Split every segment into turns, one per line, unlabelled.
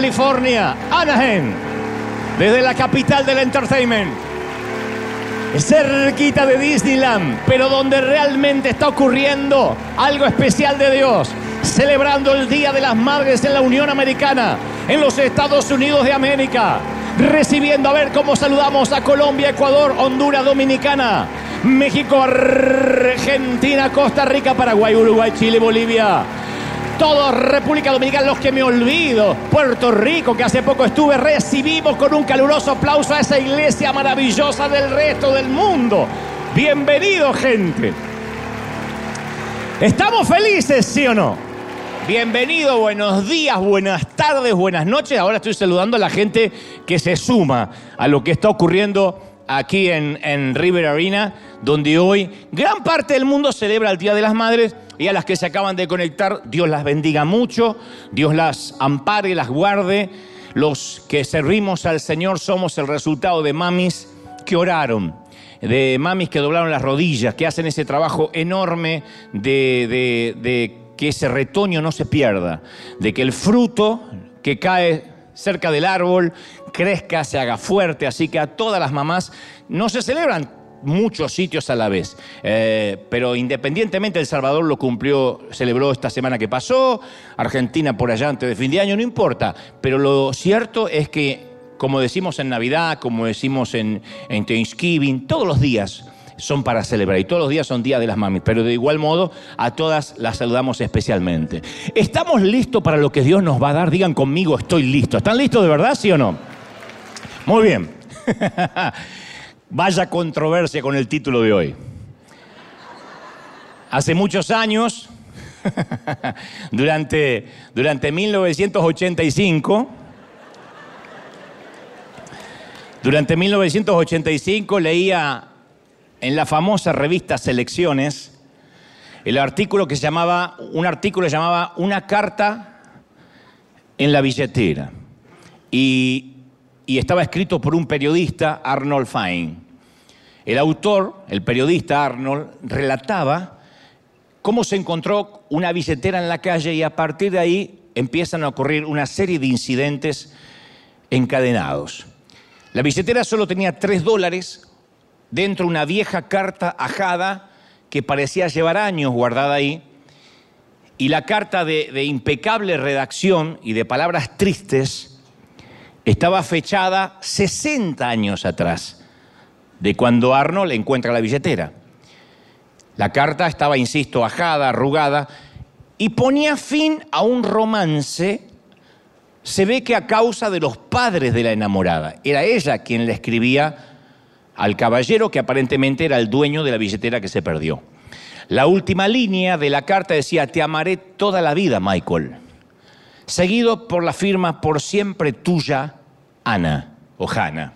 California, Anaheim, desde la capital del entertainment, cerquita de Disneyland, pero donde realmente está ocurriendo algo especial de Dios, celebrando el Día de las Madres en la Unión Americana, en los Estados Unidos de América, recibiendo a ver cómo saludamos a Colombia, Ecuador, Honduras, Dominicana, México, Argentina, Costa Rica, Paraguay, Uruguay, Chile, Bolivia. Todo República Dominicana, los que me olvido. Puerto Rico, que hace poco estuve, recibimos con un caluroso aplauso a esa iglesia maravillosa del resto del mundo. Bienvenido, gente. ¿Estamos felices, sí o no? Bienvenido, buenos días, buenas tardes, buenas noches. Ahora estoy saludando a la gente que se suma a lo que está ocurriendo aquí en, en River Arena, donde hoy gran parte del mundo celebra el Día de las Madres y a las que se acaban de conectar, Dios las bendiga mucho, Dios las ampare, las guarde. Los que servimos al Señor somos el resultado de mamis que oraron, de mamis que doblaron las rodillas, que hacen ese trabajo enorme de, de, de que ese retoño no se pierda, de que el fruto que cae cerca del árbol crezca, se haga fuerte. Así que a todas las mamás no se celebran muchos sitios a la vez. Eh, pero independientemente, El Salvador lo cumplió, celebró esta semana que pasó, Argentina por allá antes de fin de año, no importa. Pero lo cierto es que, como decimos en Navidad, como decimos en, en Thanksgiving, todos los días son para celebrar y todos los días son días de las mamis, pero de igual modo a todas las saludamos especialmente. ¿Estamos listos para lo que Dios nos va a dar? Digan conmigo, estoy listo. ¿Están listos de verdad, sí o no? Muy bien. Vaya controversia con el título de hoy. Hace muchos años, durante, durante 1985, durante 1985 leía en la famosa revista Selecciones el artículo que llamaba, un artículo que se llamaba Una carta en la billetera. Y, y estaba escrito por un periodista, Arnold Fine. El autor, el periodista Arnold, relataba cómo se encontró una billetera en la calle y a partir de ahí empiezan a ocurrir una serie de incidentes encadenados. La billetera solo tenía tres dólares, dentro una vieja carta ajada que parecía llevar años guardada ahí, y la carta de, de, impecable redacción y de palabras tristes estaba fechada 60 años atrás, de cuando Arnold encuentra la billetera. La carta estaba, insisto, ajada, arrugada, y ponía fin a un romance, se ve que a causa de los padres de la enamorada. Era ella quien le escribía al caballero que aparentemente era el dueño de la billetera que se perdió. La última línea de la carta decía, te amaré toda la vida, Michael. Seguido por la firma por siempre tuya, Ana o Hannah.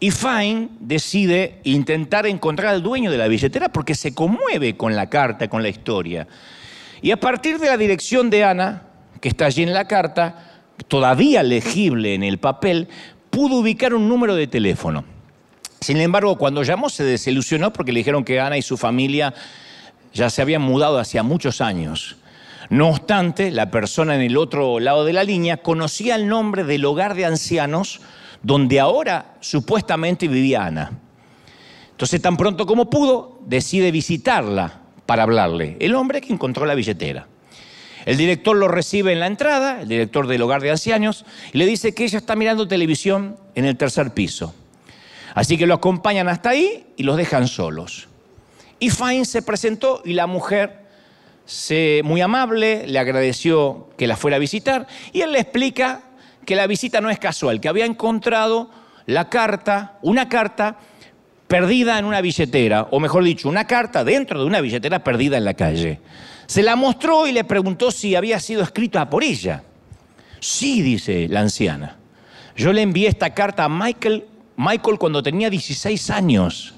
Y Fine decide intentar encontrar al dueño de la billetera porque se conmueve con la carta, con la historia. Y a partir de la dirección de Ana, que está allí en la carta, todavía legible en el papel, pudo ubicar un número de teléfono. Sin embargo, cuando llamó se desilusionó porque le dijeron que Ana y su familia ya se habían mudado hacía muchos años. No obstante, la persona en el otro lado de la línea conocía el nombre del hogar de ancianos donde ahora supuestamente vivía Ana. Entonces, tan pronto como pudo, decide visitarla para hablarle. El hombre que encontró la billetera. El director lo recibe en la entrada, el director del hogar de ancianos, y le dice que ella está mirando televisión en el tercer piso. Así que lo acompañan hasta ahí y los dejan solos. Y Fine se presentó y la mujer, se, muy amable, le agradeció que la fuera a visitar y él le explica que la visita no es casual, que había encontrado la carta, una carta perdida en una billetera, o mejor dicho, una carta dentro de una billetera perdida en la calle. Se la mostró y le preguntó si había sido escrita por ella. Sí, dice la anciana. Yo le envié esta carta a Michael Michael cuando tenía 16 años.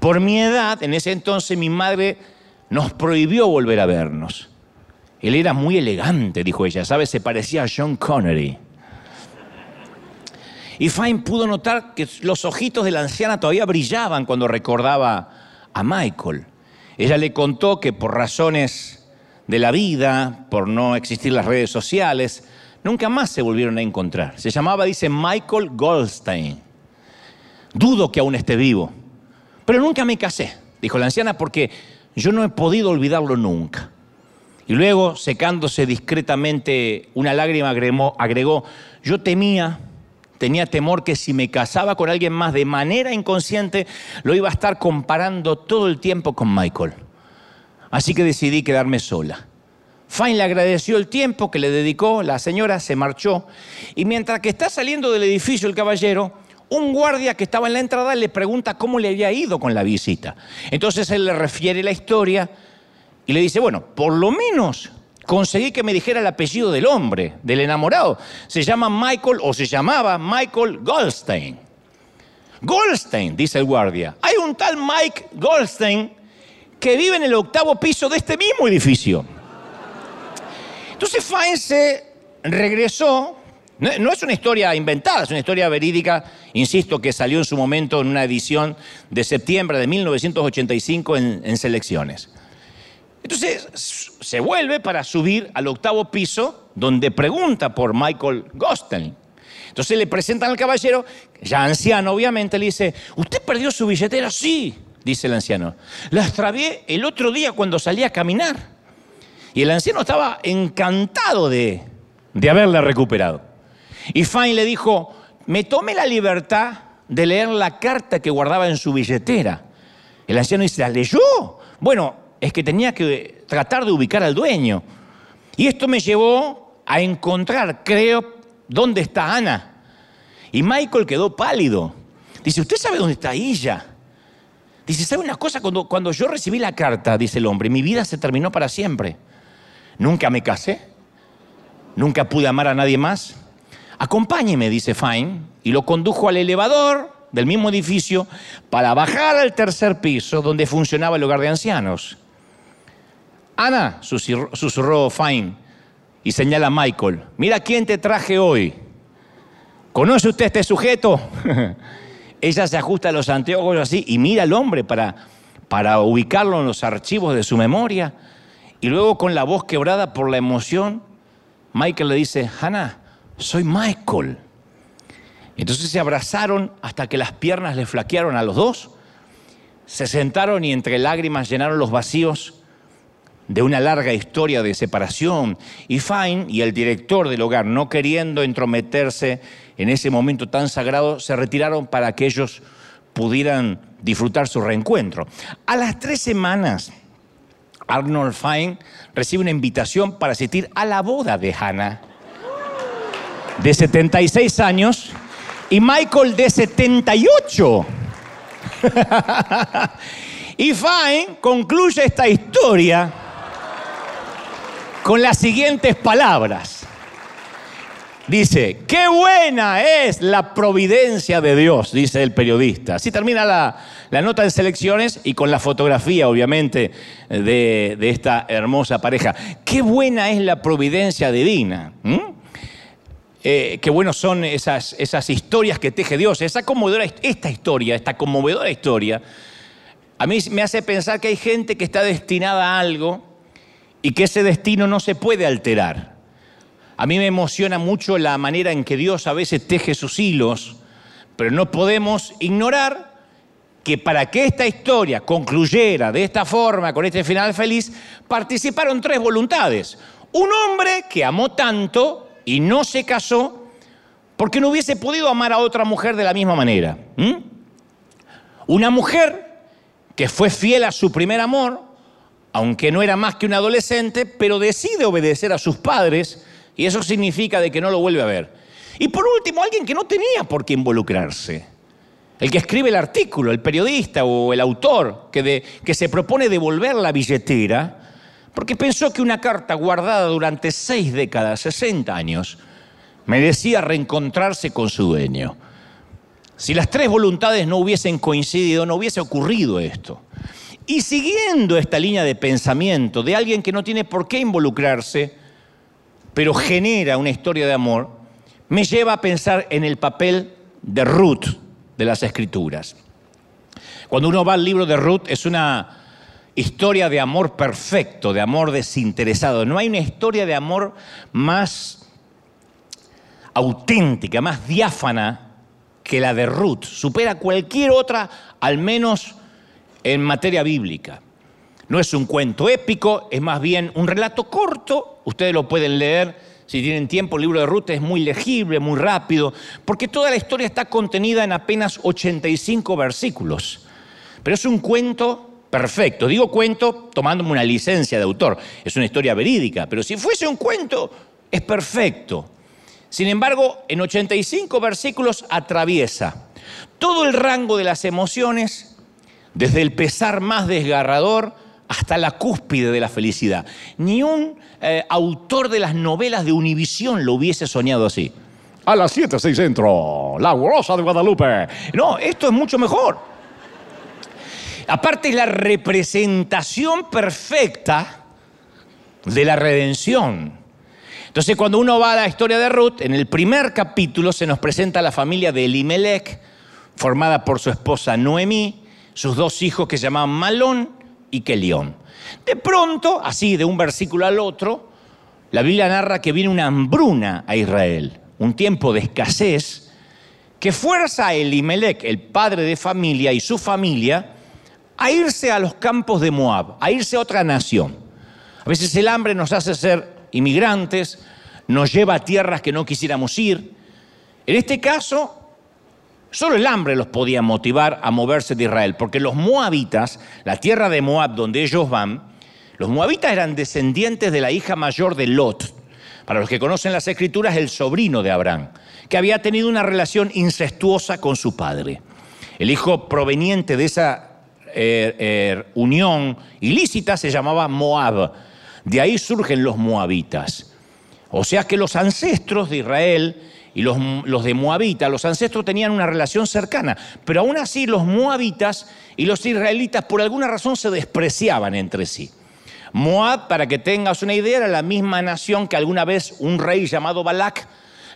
Por mi edad, en ese entonces mi madre nos prohibió volver a vernos. Él era muy elegante, dijo ella, ¿sabes? Se parecía a John Connery. Y Fine pudo notar que los ojitos de la anciana todavía brillaban cuando recordaba a Michael. Ella le contó que por razones de la vida, por no existir las redes sociales, nunca más se volvieron a encontrar. Se llamaba, dice, Michael Goldstein. Dudo que aún esté vivo, pero nunca me casé, dijo la anciana, porque yo no he podido olvidarlo nunca. Y luego, secándose discretamente una lágrima, agregó, yo temía, tenía temor que si me casaba con alguien más de manera inconsciente, lo iba a estar comparando todo el tiempo con Michael. Así que decidí quedarme sola. Fine le agradeció el tiempo que le dedicó, la señora se marchó y mientras que está saliendo del edificio el caballero, un guardia que estaba en la entrada le pregunta cómo le había ido con la visita. Entonces él le refiere la historia y le dice, bueno, por lo menos conseguí que me dijera el apellido del hombre, del enamorado. Se llama Michael o se llamaba Michael Goldstein. Goldstein, dice el guardia. Hay un tal Mike Goldstein que vive en el octavo piso de este mismo edificio. Entonces Fine se regresó. No, es una historia inventada, es una historia verídica, insisto, que salió en su momento en una edición de septiembre de 1985 en, en selecciones. Entonces se vuelve para subir al octavo piso, donde pregunta por Michael Goldstein. Entonces le presentan al caballero, ya anciano obviamente, le dice, ¿usted perdió su billetera? Sí, dice el anciano. La extravié el otro día cuando salí a caminar. Y el anciano estaba encantado de, de haberla recuperado. Y Fine le dijo, me tomé la libertad de leer la carta que guardaba en su billetera. El anciano dice, ¿la leyó? Bueno, es que tenía que tratar de ubicar al dueño. Y esto me llevó a encontrar, creo, dónde está Ana. Y Michael quedó pálido. Dice, ¿usted sabe dónde está ella? Dice, ¿sabe una cosa? Cuando, cuando yo recibí la carta, dice el hombre, mi vida se terminó para siempre. Nunca me casé, nunca pude amar a nadie más. Acompáñeme, dice Fine, y lo condujo al elevador del mismo edificio para bajar al tercer piso donde funcionaba el hogar de ancianos. Ana, susurró Fine y señala a Michael, mira quién te traje hoy. ¿Conoce usted este sujeto? Ella se ajusta a los anteojos así y mira al hombre para, para ubicarlo en los archivos de su memoria. Y luego con la voz quebrada por la emoción, Michael le dice, Hannah, soy Michael. Entonces se abrazaron hasta que las piernas le flaquearon a los dos. Se sentaron y entre lágrimas llenaron los vacíos de una larga historia de separación. Y Fine y el director del hogar, no queriendo entrometerse en ese momento tan sagrado, se retiraron para que ellos pudieran disfrutar su reencuentro. A las tres semanas, Arnold Fine recibe una invitación para asistir a la boda de Hannah, de 76 años, y Michael de 78. y Fine concluye esta historia con las siguientes palabras. Dice, qué buena es la providencia de Dios, dice el periodista. Así termina la, nota de selecciones y con la fotografía, obviamente, de, esta hermosa pareja. Qué buena es la providencia divina. Eh, qué buenos son esas, esas historias que teje Dios. Esa conmovedora, esta historia, esta conmovedora historia, a mí me hace pensar que hay gente que está destinada a algo y que ese destino no se puede alterar. A mí me emociona mucho la manera en que Dios a veces teje sus hilos, pero no podemos ignorar que para que esta historia concluyera de esta forma, con este final feliz, participaron tres voluntades. Un hombre que amó tanto y no se casó porque no hubiese podido amar a otra mujer de la misma manera. Una mujer que fue fiel a su primer amor aunque no era más que un adolescente, pero decide obedecer a sus padres y eso significa de que no lo vuelve a ver. Y por último, alguien que no tenía por qué involucrarse. El que escribe el artículo, el periodista o el autor que, que se propone devolver la billetera porque pensó que una carta guardada durante seis décadas, 60 años, merecía reencontrarse con su dueño. Si las tres voluntades no hubiesen coincidido, no hubiese ocurrido esto. Y siguiendo esta línea de pensamiento de alguien que no tiene por qué involucrarse, pero genera una historia de amor, me lleva a pensar en el papel de Ruth de las Escrituras. Cuando uno va al libro de Ruth es una historia de amor perfecto, de amor desinteresado. No hay una historia de amor más auténtica, más diáfana que la de Ruth. Supera cualquier otra, al menos en materia bíblica. No es un cuento épico, es más bien un relato corto. Ustedes lo pueden leer si tienen tiempo. El libro de Ruth es muy legible, muy rápido, porque toda la historia está contenida en apenas 85 versículos. Pero es un cuento perfecto. Digo cuento tomándome una licencia de autor. Es una historia verídica, pero si fuese un cuento, es perfecto. Sin embargo, en 85 versículos atraviesa todo el rango de las emociones, desde el pesar más desgarrador hasta la cúspide de la felicidad. Ni un eh, autor de las novelas de Univisión lo hubiese soñado así. A las 7, 6 centro, la Rosa de Guadalupe. No, esto es mucho mejor. Aparte es la representación perfecta de la redención. Entonces cuando uno va a la historia de Ruth, en el primer capítulo se nos presenta la familia de Elimelech, formada por su esposa Noemí, sus dos hijos que se llamaban Malón y Kelión. De pronto, así de un versículo al otro, la Biblia narra que viene una hambruna a Israel, un tiempo de escasez, que fuerza a Elimelech, el padre de familia y su familia, a irse a los campos de Moab, a irse a otra nación. A veces el hambre nos hace ser inmigrantes, nos lleva a tierras que no quisiéramos ir. En este caso, Solo el hambre los podía motivar a moverse de Israel, porque los moabitas, la tierra de Moab donde ellos van, los moabitas eran descendientes de la hija mayor de Lot. Para los que conocen las escrituras, el sobrino de Abraham, que había tenido una relación incestuosa con su padre. El hijo proveniente de esa eh, eh, unión ilícita se llamaba Moab. De ahí surgen los moabitas. O sea que los ancestros de Israel y los, de Moabita, los ancestros tenían una relación cercana, pero aún así los moabitas y los israelitas por alguna razón se despreciaban entre sí. Moab, para que tengas una idea, era la misma nación que alguna vez un rey llamado Balak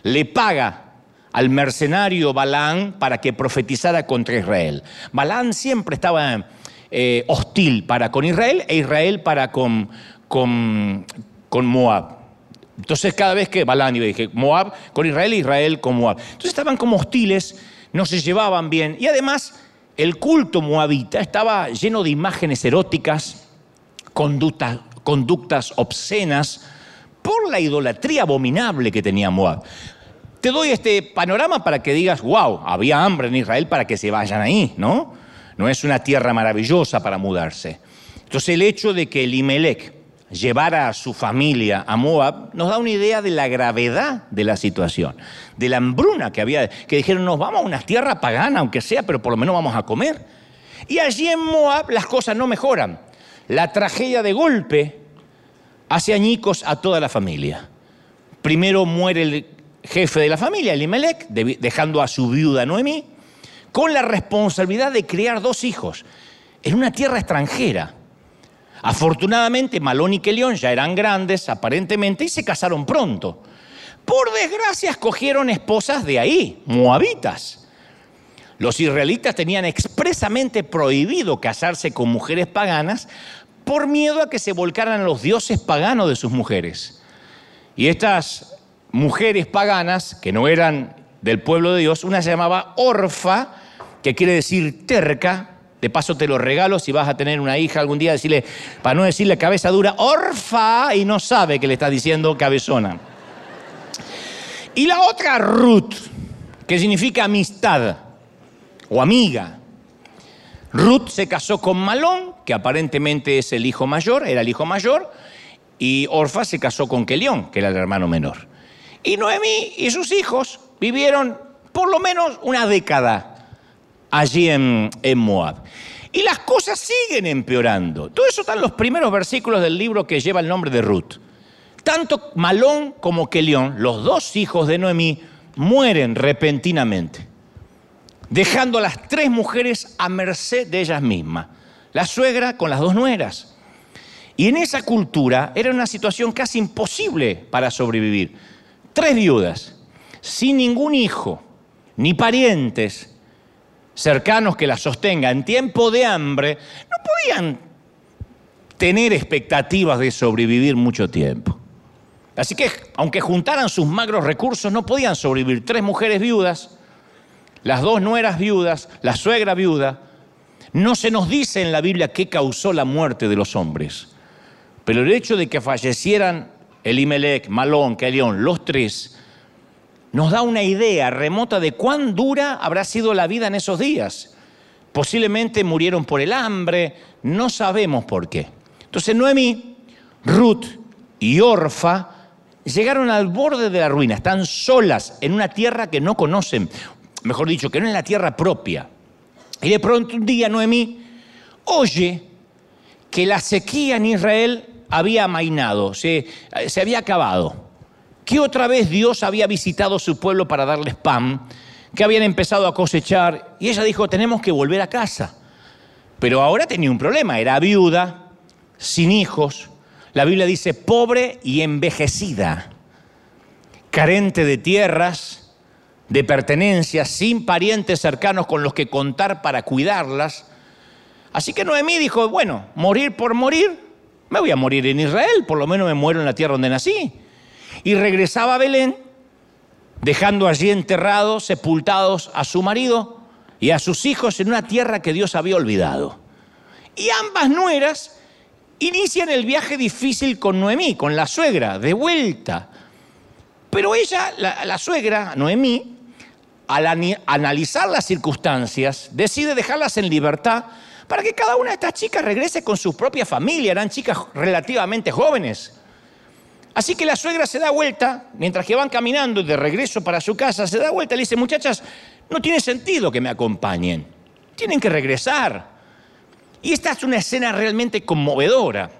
le paga al mercenario Balaán para que profetizara contra Israel. Balaán siempre estaba eh, hostil para con Israel e Israel para con, con, Moab. Entonces cada vez que Balán iba, dije, Moab con Israel, Israel con Moab. Entonces estaban como hostiles, no se llevaban bien. Y además el culto moabita estaba lleno de imágenes eróticas, conductas obscenas, por la idolatría abominable que tenía Moab. Te doy este panorama para que digas, wow, había hambre en Israel para que se vayan ahí, ¿no? No es una tierra maravillosa para mudarse. Entonces el hecho de que el Imelec llevara a su familia a Moab, nos da una idea de la gravedad de la situación, de la hambruna que había, que dijeron, nos vamos a una tierra pagana, aunque sea, pero por lo menos vamos a comer. Y allí en Moab las cosas no mejoran. La tragedia de golpe hace añicos a toda la familia. Primero muere el jefe de la familia, Elimelech, dejando a su viuda Noemí, con la responsabilidad de criar dos hijos en una tierra extranjera. Afortunadamente, Malón y Kelión ya eran grandes, aparentemente, y se casaron pronto. Por desgracia, escogieron esposas de ahí, moabitas. Los israelitas tenían expresamente prohibido casarse con mujeres paganas por miedo a que se volcaran los dioses paganos de sus mujeres. Y estas mujeres paganas, que no eran del pueblo de Dios, una se llamaba Orfa, que quiere decir terca, de paso te lo regalo si vas a tener una hija algún día, decirle, para no decirle cabeza dura, orfa, y no sabe que le está diciendo cabezona. Y la otra, Ruth, que significa amistad o amiga. Ruth se casó con Malón, que aparentemente es el hijo mayor, era el hijo mayor, y Orfa se casó con Kelión, que era el hermano menor. Y Noemí y sus hijos vivieron por lo menos una década allí en, Moab. Y las cosas siguen empeorando. Todo eso están los primeros versículos del libro que lleva el nombre de Ruth. Tanto Malón como Kelión, los dos hijos de Noemí, mueren repentinamente, dejando a las tres mujeres a merced de ellas mismas. La suegra con las dos nueras. Y en esa cultura era una situación casi imposible para sobrevivir. Tres viudas, sin ningún hijo, ni parientes, cercanos que la sostengan en tiempo de hambre, no podían tener expectativas de sobrevivir mucho tiempo. Así que, aunque juntaran sus magros recursos, no podían sobrevivir. Tres mujeres viudas, las dos nueras viudas, la suegra viuda. No se nos dice en la Biblia qué causó la muerte de los hombres. Pero el hecho de que fallecieran Elimelech, Malón, Kelión, los tres, nos da una idea remota de cuán dura habrá sido la vida en esos días. Posiblemente murieron por el hambre, no sabemos por qué. Entonces Noemí, Ruth y Orfa llegaron al borde de la ruina, están solas en una tierra que no conocen, mejor dicho, que no es la tierra propia. Y de pronto un día Noemí oye que la sequía en Israel había amainado, se, se había acabado, que otra vez Dios había visitado su pueblo para darles pan, que habían empezado a cosechar, y ella dijo, tenemos que volver a casa. Pero ahora tenía un problema, era viuda, sin hijos, la Biblia dice pobre y envejecida, carente de tierras, de pertenencias, sin parientes cercanos con los que contar para cuidarlas. Así que Noemí dijo, bueno, morir por morir, me voy a morir en Israel, por lo menos me muero en la tierra donde nací. Y regresaba a Belén, dejando allí enterrados, sepultados a su marido y a sus hijos en una tierra que Dios había olvidado. Y ambas nueras inician el viaje difícil con Noemí, con la suegra, de vuelta. Pero ella, la, suegra, Noemí, al analizar las circunstancias, decide dejarlas en libertad para que cada una de estas chicas regrese con su propia familia. Eran chicas relativamente jóvenes. Así que la suegra se da vuelta, mientras que van caminando de regreso para su casa, se da vuelta y le dice, muchachas, no tiene sentido que me acompañen. Tienen que regresar. Y esta es una escena realmente conmovedora,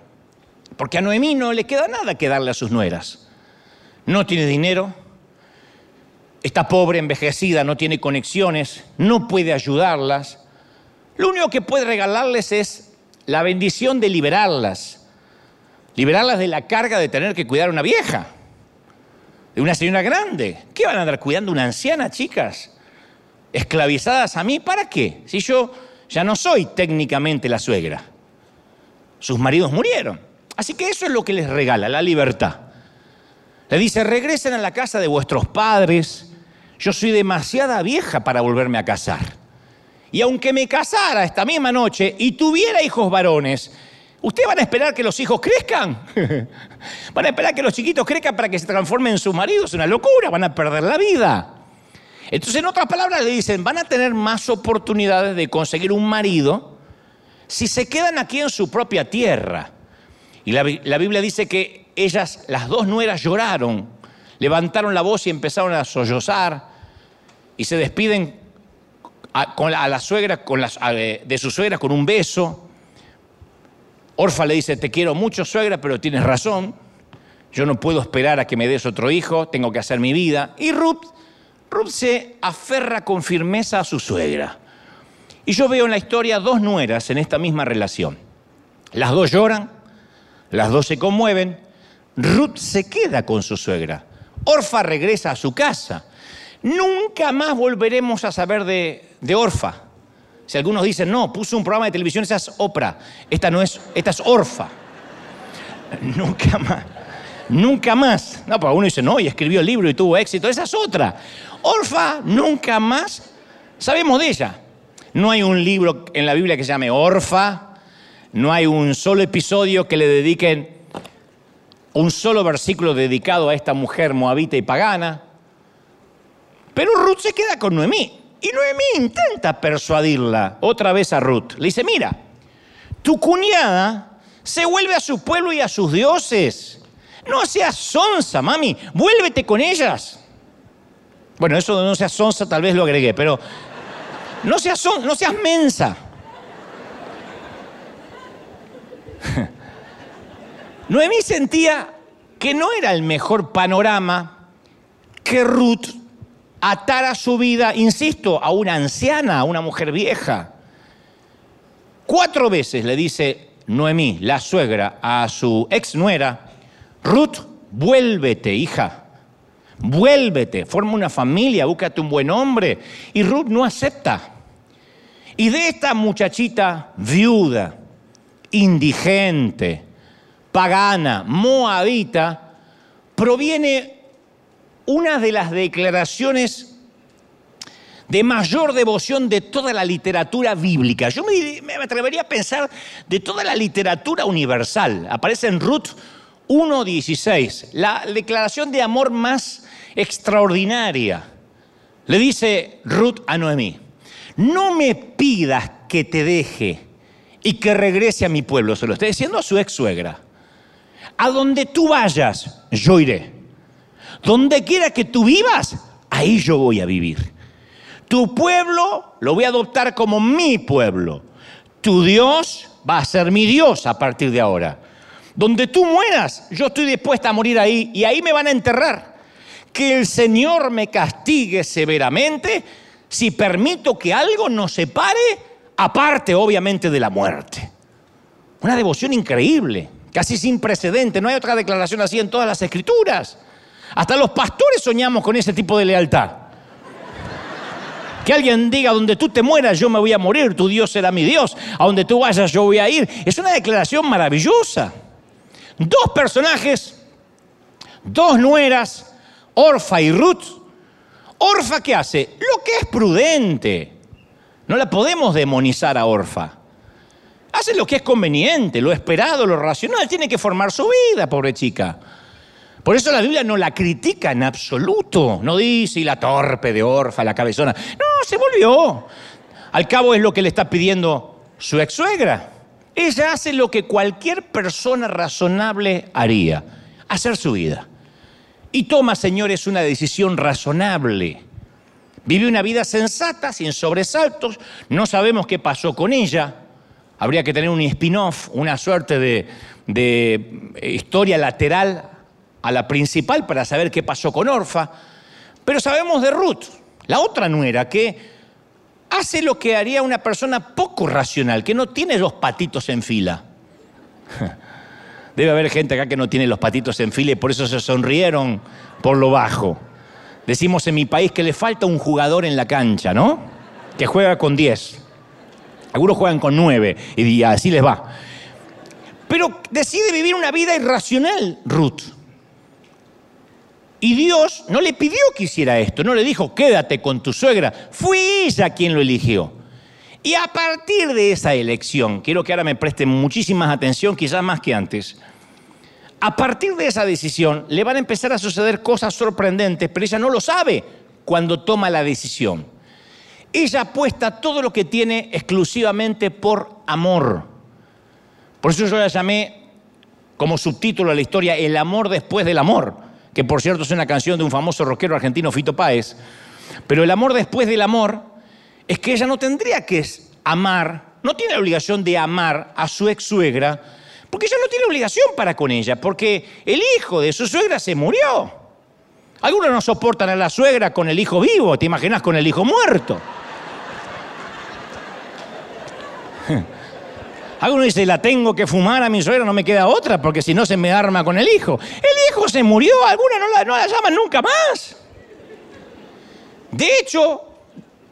porque a Noemí no le queda nada que darle a sus nueras. No tiene dinero, está pobre, envejecida, no tiene conexiones, no puede ayudarlas. Lo único que puede regalarles es la bendición de liberarlas, liberarlas de la carga de tener que cuidar a una vieja, de una señora grande. ¿Qué van a andar cuidando una anciana, chicas? ¿Esclavizadas a mí? ¿Para qué? Si yo ya no soy técnicamente la suegra. Sus maridos murieron. Así que eso es lo que les regala, la libertad. Le dice, regresen a la casa de vuestros padres. Yo soy demasiada vieja para volverme a casar. Y aunque me casara esta misma noche y tuviera hijos varones, ¿ustedes van a esperar que los hijos crezcan? ¿Van a esperar que los chiquitos crezcan para que se transformen en sus maridos? Es una locura, van a perder la vida. Entonces, en otras palabras, le dicen, van a tener más oportunidades de conseguir un marido si se quedan aquí en su propia tierra. Y la, Biblia dice que ellas, las dos nueras, lloraron, levantaron la voz y empezaron a sollozar y se despiden a, la suegra, con de su suegra con un beso. Orfa le dice, te quiero mucho suegra, pero tienes razón, yo no puedo esperar a que me des otro hijo, tengo que hacer mi vida. Y Ruth Ruth se aferra con firmeza a su suegra. Y yo veo en la historia dos nueras en esta misma relación. Las dos lloran, las dos se conmueven. Ruth se queda con su suegra. Orfa regresa a su casa. Nunca más volveremos a saber de, Orfa. Si algunos dicen, no, puso un programa de televisión, esa es Oprah. Esta no es, esta es Orfa. Nunca más. Nunca más. No, porque uno dice, no, y escribió el libro y tuvo éxito. Esa es otra. Orfa nunca más sabemos de ella. No hay un libro en la Biblia que se llame Orfa, no hay un solo episodio que le dediquen un solo versículo dedicado a esta mujer moabita y pagana. Pero Ruth se queda con Noemí. Y Noemí intenta persuadirla otra vez a Ruth. Le dice, mira, tu cuñada se vuelve a su pueblo y a sus dioses. No seas sonsa, mami, vuélvete con ellas. Bueno, eso de no seas sonsa tal vez lo agregué, pero no seas, no seas mensa. Noemí sentía que no era el mejor panorama que Ruth atara su vida, insisto, a una anciana, a una mujer vieja. Cuatro veces le dice Noemí, la suegra, a su ex nuera, Ruth, vuélvete, hija vuélvete, forma una familia, búscate un buen hombre. Y Ruth no acepta. Y de esta muchachita viuda, indigente, pagana, moabita, proviene una de las declaraciones de mayor devoción de toda la literatura bíblica. Yo me, atrevería a pensar de toda la literatura universal. Aparece en Ruth 1.16, la declaración de amor más extraordinaria. Le dice Ruth a Noemí, no me pidas que te deje y que regrese a mi pueblo. Se lo está diciendo a su ex suegra. A donde tú vayas, yo iré. Donde quiera que tú vivas, ahí yo voy a vivir. Tu pueblo lo voy a adoptar como mi pueblo. Tu Dios va a ser mi Dios a partir de ahora. Donde tú mueras, yo estoy dispuesta a morir ahí y ahí me van a enterrar. Que el Señor me castigue severamente si permito que algo nos separe, aparte obviamente de la muerte. Una devoción increíble, casi sin precedente. No hay otra declaración así en todas las escrituras. Hasta los pastores soñamos con ese tipo de lealtad. Que alguien diga, donde tú te mueras yo me voy a morir, tu Dios será mi Dios, a donde tú vayas yo voy a ir. Es una declaración maravillosa. Dos personajes, dos nueras, Orfa y Ruth. Orfa, ¿qué hace? Lo que es prudente. No la podemos demonizar a Orfa. Hace lo que es conveniente, lo esperado, lo racional. Tiene que formar su vida, pobre chica. Por eso la Biblia no la critica en absoluto. No dice, y la torpe de Orfa, la cabezona. No, se volvió. Al cabo es lo que le está pidiendo su ex suegra. Ella hace lo que cualquier persona razonable haría, hacer su vida. Y toma, señores, una decisión razonable. Vive una vida sensata, sin sobresaltos. No sabemos qué pasó con ella. Habría que tener un spin-off, una suerte de, de historia lateral a la principal para saber qué pasó con Orfa, pero sabemos de Ruth, la otra nuera, que hace lo que haría una persona poco racional, que no tiene los patitos en fila. Debe haber gente acá que no tiene los patitos en fila y por eso se sonrieron por lo bajo. Decimos en mi país que le falta un jugador en la cancha, ¿no? Que juega con 10. Algunos juegan con 9 y así les va. Pero decide vivir una vida irracional, Ruth. Y Dios no le pidió que hiciera esto, no le dijo, quédate con tu suegra. Fue ella quien lo eligió. Y a partir de esa elección, quiero que ahora me presten muchísima atención, quizás más que antes, a partir de esa decisión le van a empezar a suceder cosas sorprendentes, pero ella no lo sabe cuando toma la decisión. Ella apuesta todo lo que tiene exclusivamente por amor. Por eso yo la llamé como subtítulo a la historia El amor después del amor que por cierto es una canción de un famoso rockero argentino, Fito Páez. Pero el amor después del amor es que ella no tendría que amar, no tiene la obligación de amar a su ex suegra, porque ella no tiene obligación para con ella, porque el hijo de su suegra se murió. Algunos no soportan a la suegra con el hijo vivo, te imaginas con el hijo muerto. Algunos dicen, la tengo que fumar a mi suegra, no me queda otra, porque si no se me arma con el hijo. El hijo se murió, alguna no la, no la llaman nunca más. De hecho,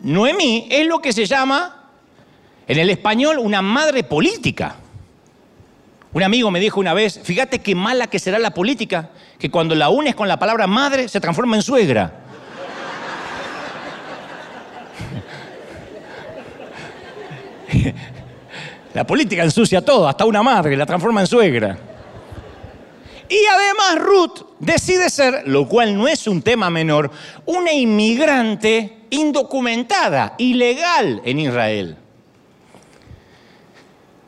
Noemí es lo que se llama, en el español, una madre política. Un amigo me dijo una vez, fíjate qué mala que será la política, que cuando la unes con la palabra madre se transforma en suegra. La política ensucia todo, hasta una madre, la transforma en suegra. Y además Ruth decide ser, lo cual no es un tema menor, una inmigrante indocumentada, ilegal en Israel.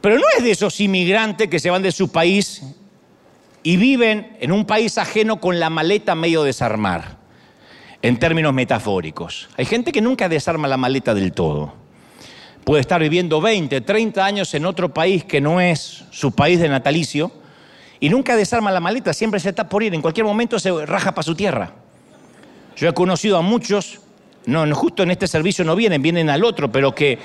Pero no es de esos inmigrantes que se van de su país y viven en un país ajeno con la maleta medio desarmar, en términos metafóricos. Hay gente que nunca desarma la maleta del todo puede estar viviendo 20, 30 años en otro país que no es su país de natalicio y nunca desarma la maleta, siempre se está por ir, en cualquier momento se raja para su tierra. Yo he conocido a muchos, no, justo en este servicio no vienen, vienen al otro, pero que,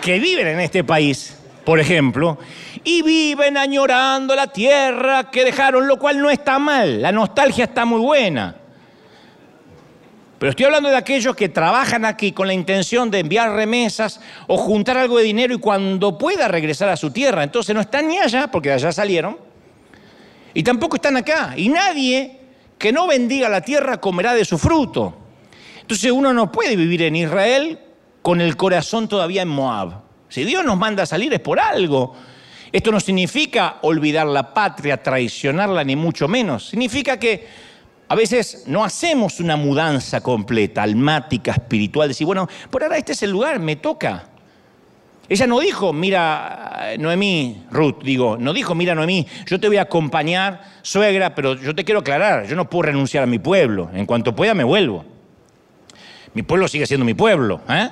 que viven en este país, por ejemplo, y viven añorando la tierra que dejaron, lo cual no está mal, la nostalgia está muy buena. Pero estoy hablando de aquellos que trabajan aquí con la intención de enviar remesas o juntar algo de dinero y cuando pueda regresar a su tierra. Entonces no están ni allá, porque de allá salieron, y tampoco están acá. Y nadie que no bendiga la tierra comerá de su fruto. Entonces uno no puede vivir en Israel con el corazón todavía en Moab. Si Dios nos manda a salir es por algo. Esto no significa olvidar la patria, traicionarla, ni mucho menos. Significa que a veces no hacemos una mudanza completa, almática, espiritual, decir, bueno, por ahora este es el lugar, me toca. Ella no dijo, mira, Noemí, Ruth, digo, no dijo, mira, Noemí, yo te voy a acompañar, suegra, pero yo te quiero aclarar, yo no puedo renunciar a mi pueblo. En cuanto pueda, me vuelvo. Mi pueblo sigue siendo mi pueblo, ¿eh?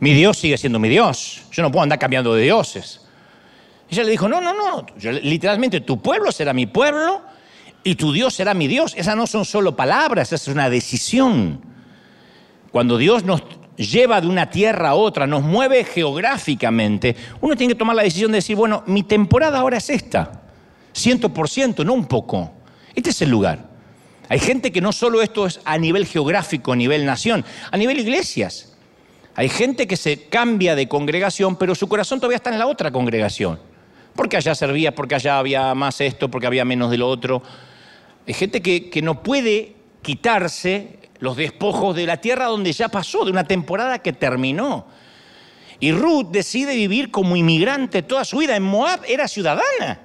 Mi Dios sigue siendo mi Dios. Yo no puedo andar cambiando de dioses. Ella le dijo, no, no, no, literalmente tu pueblo será mi pueblo y tu Dios será mi Dios. Esas no son solo palabras, esa es una decisión. Cuando Dios nos lleva de una tierra a otra, nos mueve geográficamente, uno tiene que tomar la decisión de decir, bueno, mi temporada ahora es esta, ciento por ciento, no un poco. Este es el lugar. Hay gente que no solo esto es a nivel geográfico, a nivel nación, a nivel iglesias. Hay gente que se cambia de congregación, pero su corazón todavía está en la otra congregación. Porque allá servía, porque allá había más esto, porque había menos de lo otro. Hay gente que, que no puede quitarse los despojos de la tierra donde ya pasó, de una temporada que terminó. Y Ruth decide vivir como inmigrante toda su vida. En Moab era ciudadana.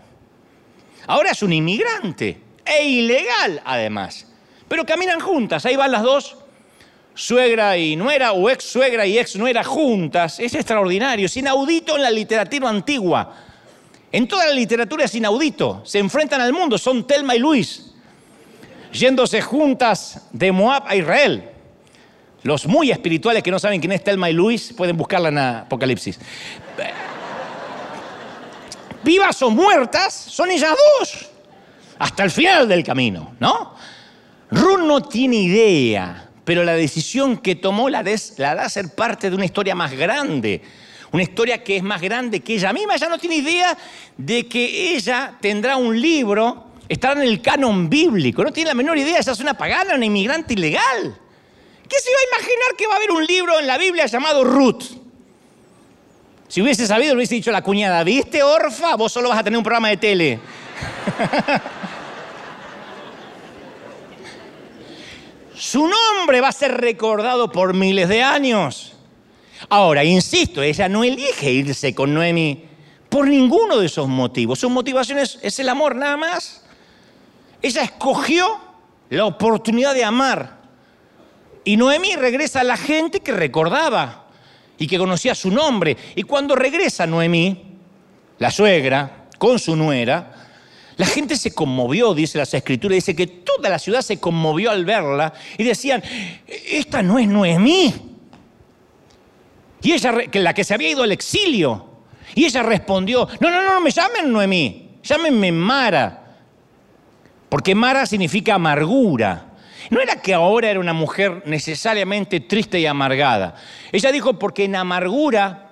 Ahora es un inmigrante. E ilegal, además. Pero caminan juntas. Ahí van las dos, suegra y nuera, o ex suegra y ex nuera juntas. Es extraordinario. Es inaudito en la literatura antigua. En toda la literatura es inaudito. Se enfrentan al mundo. Son Telma y Luis yéndose juntas de Moab a Israel. Los muy espirituales que no saben quién es Telma y Luis pueden buscarla en Apocalipsis. Vivas o muertas, son ellas dos. Hasta el final del camino, ¿no? Ruth no tiene idea, pero la decisión que tomó la, la da ser parte de una historia más grande. Una historia que es más grande que ella misma. Ella no tiene idea de que ella tendrá un libro estar en el canon bíblico. No tiene la menor idea, esa es una pagana, una inmigrante ilegal. ¿Qué se iba a imaginar que va a haber un libro en la Biblia llamado Ruth? Si hubiese sabido, hubiese dicho la cuñada, ¿viste, Orfa? Vos solo vas a tener un programa de tele. Su nombre va a ser recordado por miles de años. Ahora, insisto, ella no elige irse con Noemi por ninguno de esos motivos. Su motivación es el amor, nada más. Ella escogió la oportunidad de amar. Y Noemí regresa a la gente que recordaba y que conocía su nombre. Y cuando regresa Noemí, la suegra, con su nuera, la gente se conmovió, dice las escrituras, dice que toda la ciudad se conmovió al verla y decían, esta no es Noemí. Y ella, la que se había ido al exilio. Y ella respondió, no, no, no, me llamen Noemí, llámenme Mara porque Mara significa amargura. No era que ahora era una mujer necesariamente triste y amargada. Ella dijo, porque en amargura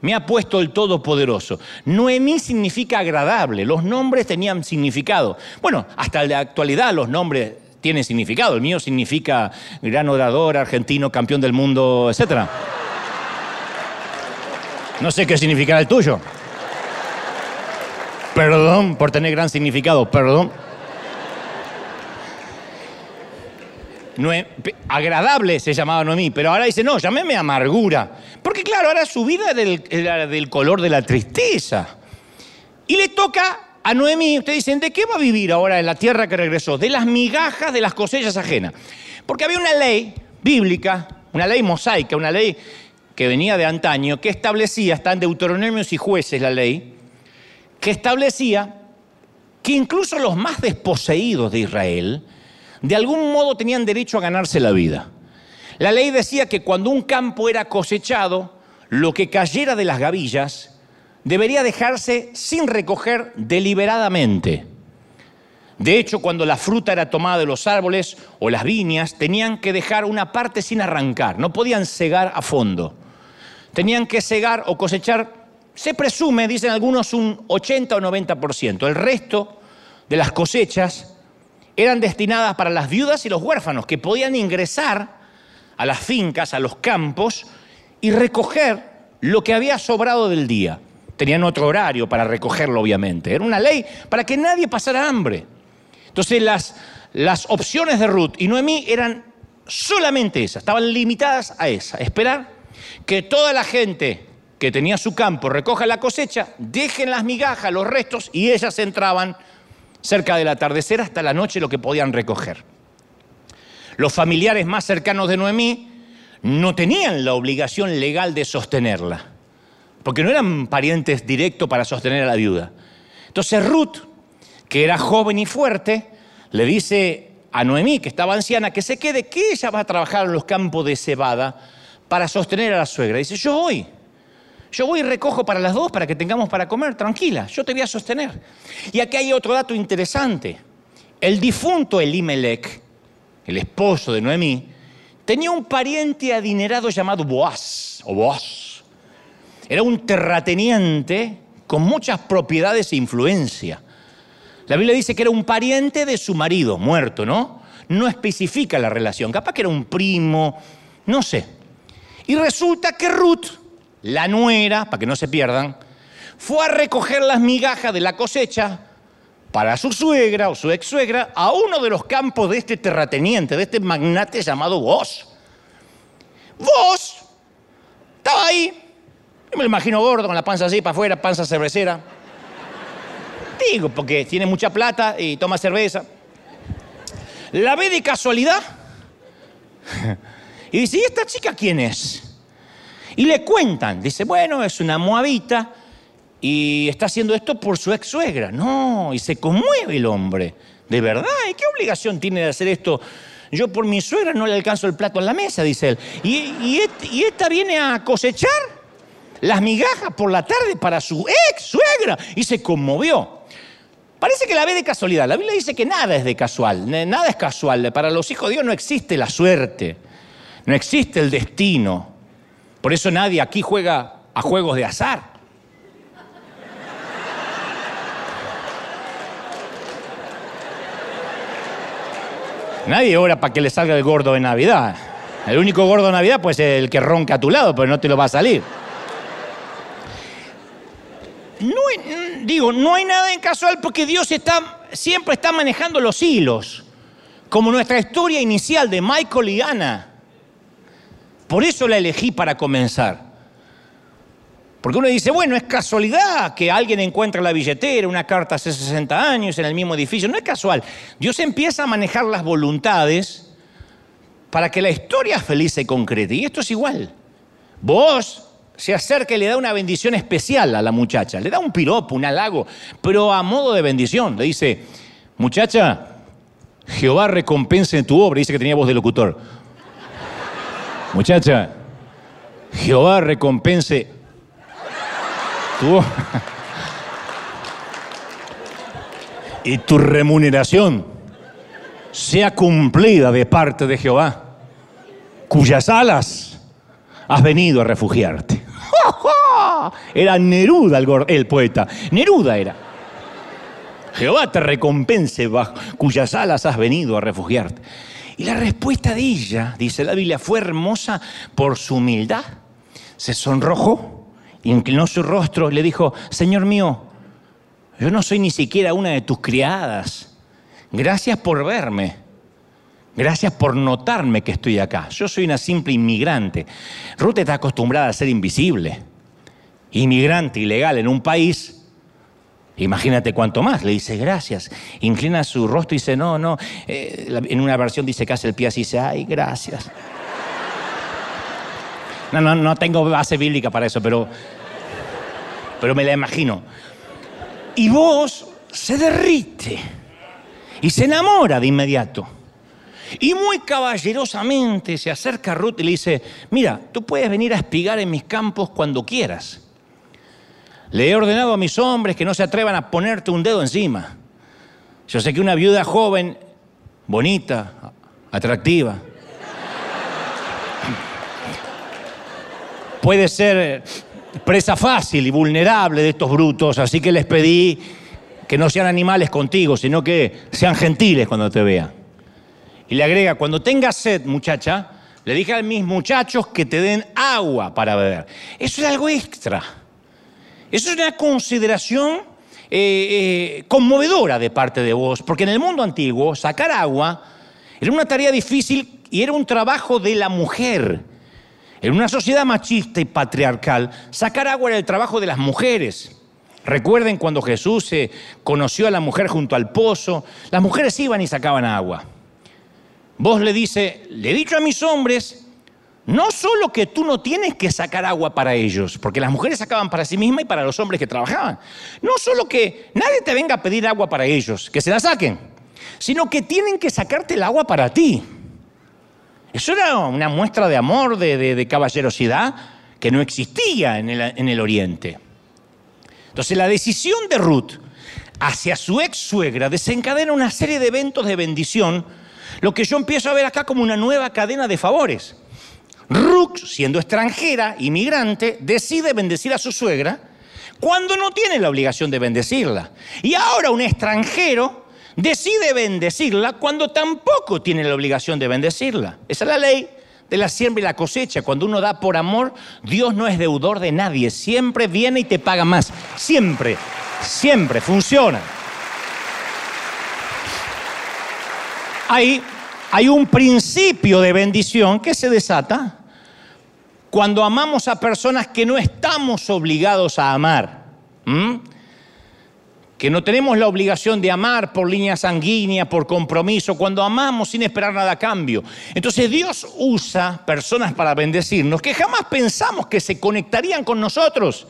me ha puesto el Todopoderoso. Noemí significa agradable, los nombres tenían significado. Bueno, hasta la actualidad los nombres tienen significado. El mío significa gran orador, argentino, campeón del mundo, etc. No sé qué significará el tuyo. Perdón por tener gran significado, perdón. Agradable se llamaba Noemí, pero ahora dice, no, llámeme amargura. Porque claro, ahora su vida era del, color de la tristeza. Y le toca a Noemí, ustedes dicen, ¿de qué va a vivir ahora en la tierra que regresó? De las migajas de las cosechas ajenas. Porque había una ley bíblica, una ley mosaica, una ley que venía de antaño, que establecía, está en Deuteronomios y jueces la ley, que establecía que incluso los más desposeídos de Israel, de algún modo tenían derecho a ganarse la vida. La ley decía que cuando un campo era cosechado, lo que cayera de las gavillas debería dejarse sin recoger deliberadamente. De hecho, cuando la fruta era tomada de los árboles o las viñas, tenían que dejar una parte sin arrancar, no podían cegar a fondo. Tenían que cegar o cosechar, se presume, dicen algunos, un 80 o 90%. El resto de las cosechas eran destinadas para las viudas y los huérfanos que podían ingresar a las fincas, a los campos, y recoger lo que había sobrado del día. Tenían otro horario para recogerlo, obviamente. Era una ley para que nadie pasara hambre. Entonces las, las opciones de Ruth y Noemí eran solamente esas, estaban limitadas a esa, esperar que toda la gente que tenía su campo recoja la cosecha, dejen las migajas, los restos, y ellas entraban cerca del atardecer hasta la noche lo que podían recoger. Los familiares más cercanos de Noemí no tenían la obligación legal de sostenerla, porque no eran parientes directos para sostener a la viuda. Entonces Ruth, que era joven y fuerte, le dice a Noemí, que estaba anciana, que se quede, que ella va a trabajar en los campos de cebada para sostener a la suegra. Dice, yo voy, yo voy y recojo para las dos para que tengamos para comer, tranquila, yo te voy a sostener. Y aquí hay otro dato interesante. El difunto Elimelech, el esposo de Noemí, tenía un pariente adinerado llamado Boaz, o Boaz. Era un terrateniente con muchas propiedades e influencia. La Biblia dice que era un pariente de su marido, muerto, ¿no? No especifica la relación, capaz que era un primo, no sé. Y resulta que Ruth, la nuera, para que no se pierdan, fue a recoger las migajas de la cosecha para su suegra o su ex suegra a uno de los campos de este terrateniente, de este magnate llamado Vos. Vos estaba ahí, yo me lo imagino gordo, con la panza así para afuera, panza cervecera. Digo, porque tiene mucha plata y toma cerveza. La ve de casualidad y dice, ¿y esta chica quién es? Y le cuentan, dice, bueno, es una moabita y está haciendo esto por su ex suegra. No, y se conmueve el hombre. ¿De verdad? ¿Y qué obligación tiene de hacer esto? Yo por mi suegra no le alcanzo el plato en la mesa, dice él. ¿Y, y esta viene a cosechar las migajas por la tarde para su ex suegra? Y se conmovió. Parece que la ve de casualidad. La Biblia dice que nada es de casual, nada es casual. Para los hijos de Dios no existe la suerte, no existe el destino. Por eso nadie aquí juega a juegos de azar. Nadie ora para que le salga el gordo de Navidad. El único gordo de Navidad pues es el que ronca a tu lado, pero no te lo va a salir. Digo, no hay nada en casual porque Dios está, siempre está manejando los hilos, como nuestra historia inicial de Michael y Ana. Por eso la elegí para comenzar. Porque uno dice, bueno, es casualidad que alguien encuentre la billetera, una carta hace 60 años en el mismo edificio. No es casual. Dios empieza a manejar las voluntades para que la historia feliz se concrete. Y esto es igual. Vos se acerca y le da una bendición especial a la muchacha. Le da un piropo, un halago, pero a modo de bendición. Le dice, muchacha, Jehová recompense en tu obra. Dice que tenía voz de locutor. Muchacha, Jehová recompense tu y tu remuneración sea cumplida de parte de Jehová, cuyas alas has venido a refugiarte. Era Neruda el, poeta. Neruda era. Jehová te recompense bajo cuyas alas has venido a refugiarte. Y la respuesta de ella, dice la Biblia, fue hermosa por su humildad. Se sonrojó, inclinó su rostro y le dijo, Señor mío, yo no soy ni siquiera una de tus criadas. Gracias por verme. Gracias por notarme que estoy acá. Yo soy una simple inmigrante. Ruth está acostumbrada a ser invisible. Inmigrante ilegal en un país. Imagínate cuánto más. Le dice gracias. Inclina su rostro y dice no, no. Eh, en una versión dice que hace el pie así dice ay, gracias. No, no, no tengo base bíblica para eso, pero, pero me la imagino. Y vos se derrite y se enamora de inmediato. Y muy caballerosamente se acerca a Ruth y le dice, mira, tú puedes venir a espigar en mis campos cuando quieras. Le he ordenado a mis hombres que no se atrevan a ponerte un dedo encima. Yo sé que una viuda joven, bonita, atractiva, puede ser presa fácil y vulnerable de estos brutos, así que les pedí que no sean animales contigo, sino que sean gentiles cuando te vean. Y le agrega, cuando tengas sed, muchacha, le dije a mis muchachos que te den agua para beber. Eso es algo extra. Eso es una consideración eh, eh, conmovedora de parte de vos, porque en el mundo antiguo sacar agua era una tarea difícil y era un trabajo de la mujer. En una sociedad machista y patriarcal, sacar agua era el trabajo de las mujeres. Recuerden cuando Jesús se conoció a la mujer junto al pozo, las mujeres iban y sacaban agua. Vos le dice, le he dicho a mis hombres, no solo que tú no tienes que sacar agua para ellos, porque las mujeres sacaban para sí mismas y para los hombres que trabajaban. No solo que nadie te venga a pedir agua para ellos, que se la saquen, sino que tienen que sacarte el agua para ti. Eso era una muestra de amor, de, caballerosidad que no existía en el, en el Oriente. Entonces la decisión de Ruth hacia su ex suegra desencadena una serie de eventos de bendición, lo que yo empiezo a ver acá como una nueva cadena de favores. Ruth, siendo extranjera, inmigrante, decide bendecir a su suegra cuando no tiene la obligación de bendecirla. Y ahora un extranjero decide bendecirla cuando tampoco tiene la obligación de bendecirla. Esa es la ley de la siembra y la cosecha. Cuando uno da por amor, Dios no es deudor de nadie. Siempre viene y te paga más. Siempre, siempre funciona. Hay, hay un principio de bendición que se desata cuando amamos a personas que no estamos obligados a amar que no tenemos la obligación de amar por línea sanguínea, por compromiso, cuando amamos sin esperar nada a cambio. Entonces Dios usa personas para bendecirnos que jamás pensamos que se conectarían con nosotros.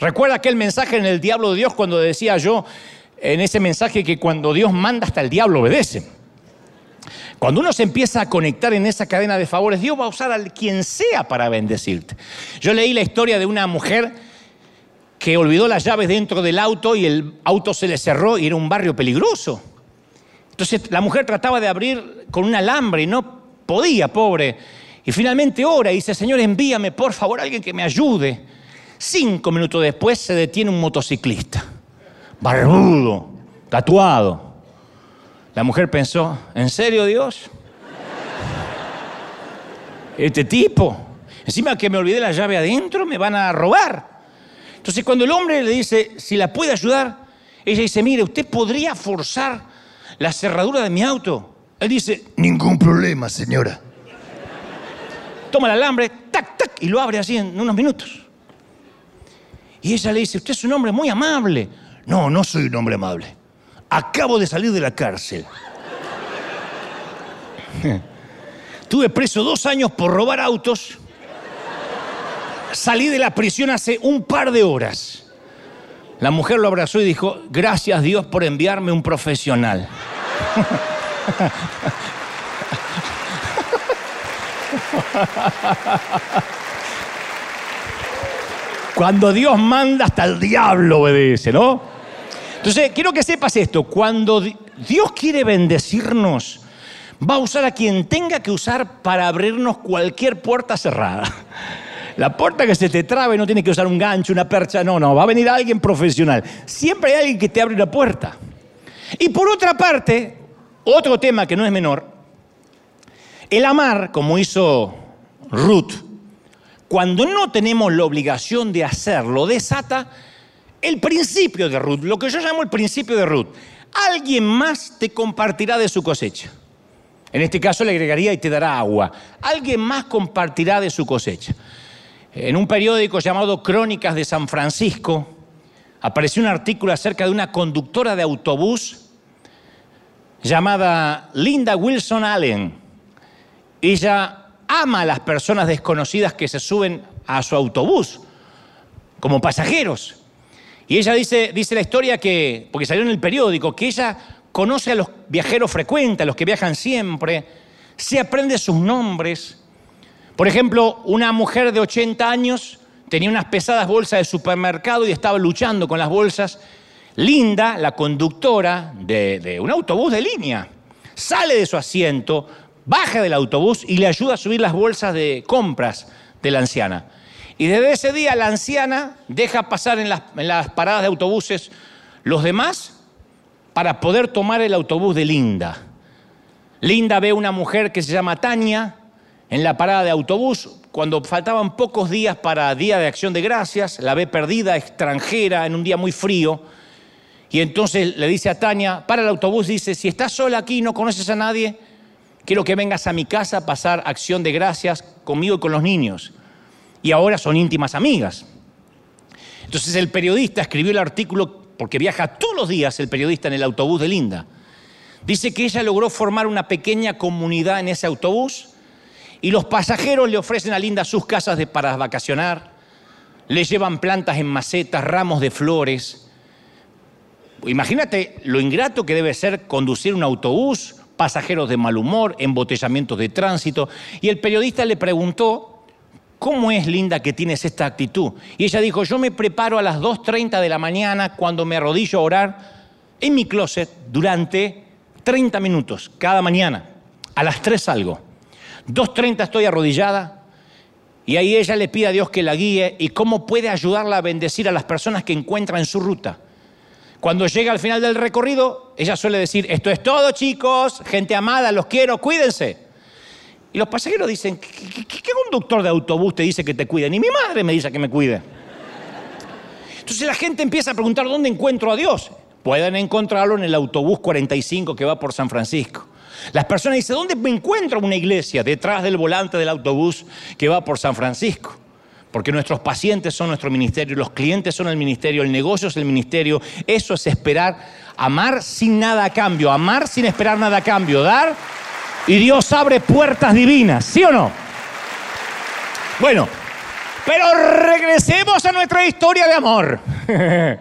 Recuerda aquel mensaje en el diablo de Dios cuando decía yo en ese mensaje que cuando Dios manda hasta el diablo obedece. Cuando uno se empieza a conectar en esa cadena de favores, Dios va a usar a quien sea para bendecirte. Yo leí la historia de una mujer que olvidó las llaves dentro del auto y el auto se le cerró y era un barrio peligroso. Entonces la mujer trataba de abrir con un alambre y no podía, pobre. Y finalmente ora y dice, Señor, envíame por favor a alguien que me ayude. Cinco minutos después se detiene un motociclista, barbudo, tatuado. La mujer pensó, ¿en serio Dios? Este tipo, encima que me olvidé la llave adentro, me van a robar. Entonces cuando el hombre le dice, si la puede ayudar, ella dice, mire, usted podría forzar la cerradura de mi auto. Él dice, ningún problema, señora. Toma el alambre, tac, tac, y lo abre así en unos minutos. Y ella le dice, usted es un hombre muy amable. No, no soy un hombre amable. Acabo de salir de la cárcel. Tuve preso dos años por robar autos Salí de la prisión hace un par de horas. La mujer lo abrazó y dijo, gracias Dios por enviarme un profesional. Cuando Dios manda, hasta el diablo obedece, ¿no? Entonces, quiero que sepas esto, cuando Dios quiere bendecirnos, va a usar a quien tenga que usar para abrirnos cualquier puerta cerrada. La puerta que se te trabe no tiene que usar un gancho, una percha, no, no, va a venir alguien profesional. Siempre hay alguien que te abre la puerta. Y por otra parte, otro tema que no es menor, el amar, como hizo Ruth, cuando no tenemos la obligación de hacerlo, desata el principio de Ruth, lo que yo llamo el principio de Ruth. Alguien más te compartirá de su cosecha. En este caso le agregaría y te dará agua. Alguien más compartirá de su cosecha. En un periódico llamado Crónicas de San Francisco apareció un artículo acerca de una conductora de autobús llamada Linda Wilson Allen. Ella ama a las personas desconocidas que se suben a su autobús como pasajeros. Y ella dice, dice la historia que, porque salió en el periódico, que ella conoce a los viajeros frecuentes, a los que viajan siempre, se aprende sus nombres, por ejemplo, una mujer de 80 años tenía unas pesadas bolsas de supermercado y estaba luchando con las bolsas. Linda, la conductora de, un autobús de línea, sale de su asiento, baja del autobús y le ayuda a subir las bolsas de compras de la anciana. Y desde ese día la anciana deja pasar en las, paradas de autobuses los demás para poder tomar el autobús de Linda. Linda ve una mujer que se llama Tania en la parada de autobús cuando faltaban pocos días para Día de Acción de Gracias, la ve perdida, extranjera, en un día muy frío. Y entonces le dice a Tania, para el autobús, dice, si estás sola aquí y no conoces a nadie, quiero que vengas a mi casa a pasar acción de gracias conmigo y con los niños. Y ahora son íntimas amigas. Entonces el periodista escribió el artículo, porque viaja todos los días el periodista en el autobús de Linda. Dice que ella logró formar una pequeña comunidad en ese autobús y los pasajeros le ofrecen a Linda sus casas para vacacionar, le llevan plantas en macetas, ramos de flores. Imagínate lo ingrato que debe ser conducir un autobús, pasajeros de mal humor, embotellamientos de tránsito. Y el periodista le preguntó, ¿cómo es Linda que tienes esta actitud? Y ella dijo, yo me preparo a las 2.30 de la mañana cuando me arrodillo a orar en mi closet durante 30 minutos cada mañana. A las 3 salgo. 2.30 estoy arrodillada y ahí ella le pide a Dios que la guíe y cómo puede ayudarla a bendecir a las personas que encuentra en su ruta. Cuando llega al final del recorrido, ella suele decir, esto es todo chicos, gente amada, los quiero, cuídense. Los pasajeros dicen, ¿qué, qué conductor de autobús te dice que te cuide? Ni mi madre me dice que me cuide. Entonces la gente empieza a preguntar, ¿dónde encuentro a Dios? Pueden encontrarlo en el autobús 45 que va por San Francisco. Las personas dicen, ¿dónde me encuentro una iglesia? Detrás del volante del autobús que va por San Francisco. Porque nuestros pacientes son nuestro ministerio, los clientes son el ministerio, el negocio es el ministerio. Eso es esperar, amar sin nada a cambio, amar sin esperar nada a cambio, dar y Dios abre puertas divinas, ¿sí o no? Bueno, pero regresemos a nuestra historia de amor.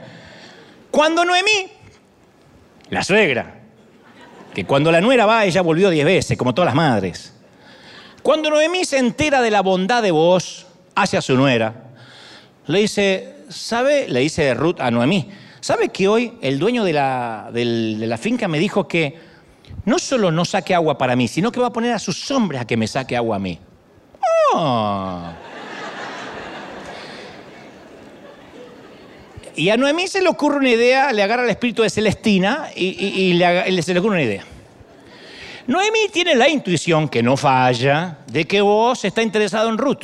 Cuando Noemí, la suegra, que cuando la nuera va, ella volvió diez veces, como todas las madres. Cuando Noemí se entera de la bondad de vos hacia su nuera, le dice, ¿sabe? Le dice Ruth a Noemí, ¿sabe que hoy el dueño de la, de la finca me dijo que no solo no saque agua para mí, sino que va a poner a sus hombres a que me saque agua a mí? Oh. Y a Noemí se le ocurre una idea, le agarra el espíritu de Celestina y, y, y le, se le ocurre una idea. Noemí tiene la intuición, que no falla, de que vos está interesado en Ruth.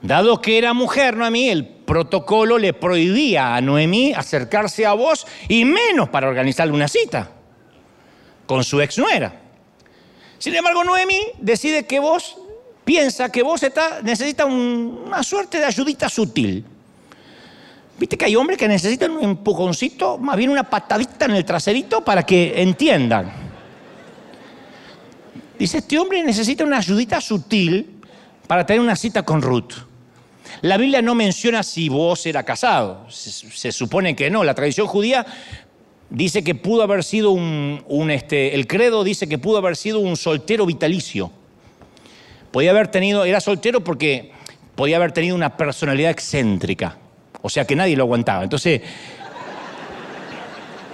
Dado que era mujer, Noemí, el protocolo le prohibía a Noemí acercarse a vos y menos para organizarle una cita con su ex nuera. Sin embargo, Noemí decide que vos piensa que vos está, necesita un, una suerte de ayudita sutil. Viste que hay hombres que necesitan un empujoncito, más bien una patadita en el traserito para que entiendan. Dice, este hombre necesita una ayudita sutil para tener una cita con Ruth. La Biblia no menciona si vos era casado, se supone que no. La tradición judía dice que pudo haber sido un, este, el credo dice que pudo haber sido un soltero vitalicio. Podía haber tenido, era soltero porque podía haber tenido una personalidad excéntrica. O sea que nadie lo aguantaba. Entonces,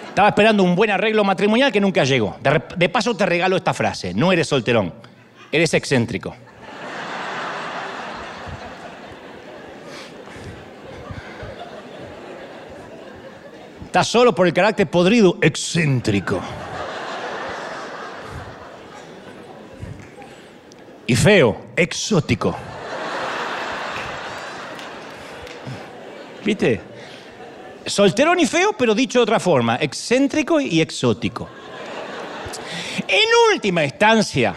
estaba esperando un buen arreglo matrimonial que nunca llegó. De, de, paso te regalo esta frase, no eres solterón, eres excéntrico. Estás solo por el carácter podrido, excéntrico. Y feo, exótico. ¿Viste? Solterón y feo, pero dicho de otra forma, excéntrico y exótico. En última instancia,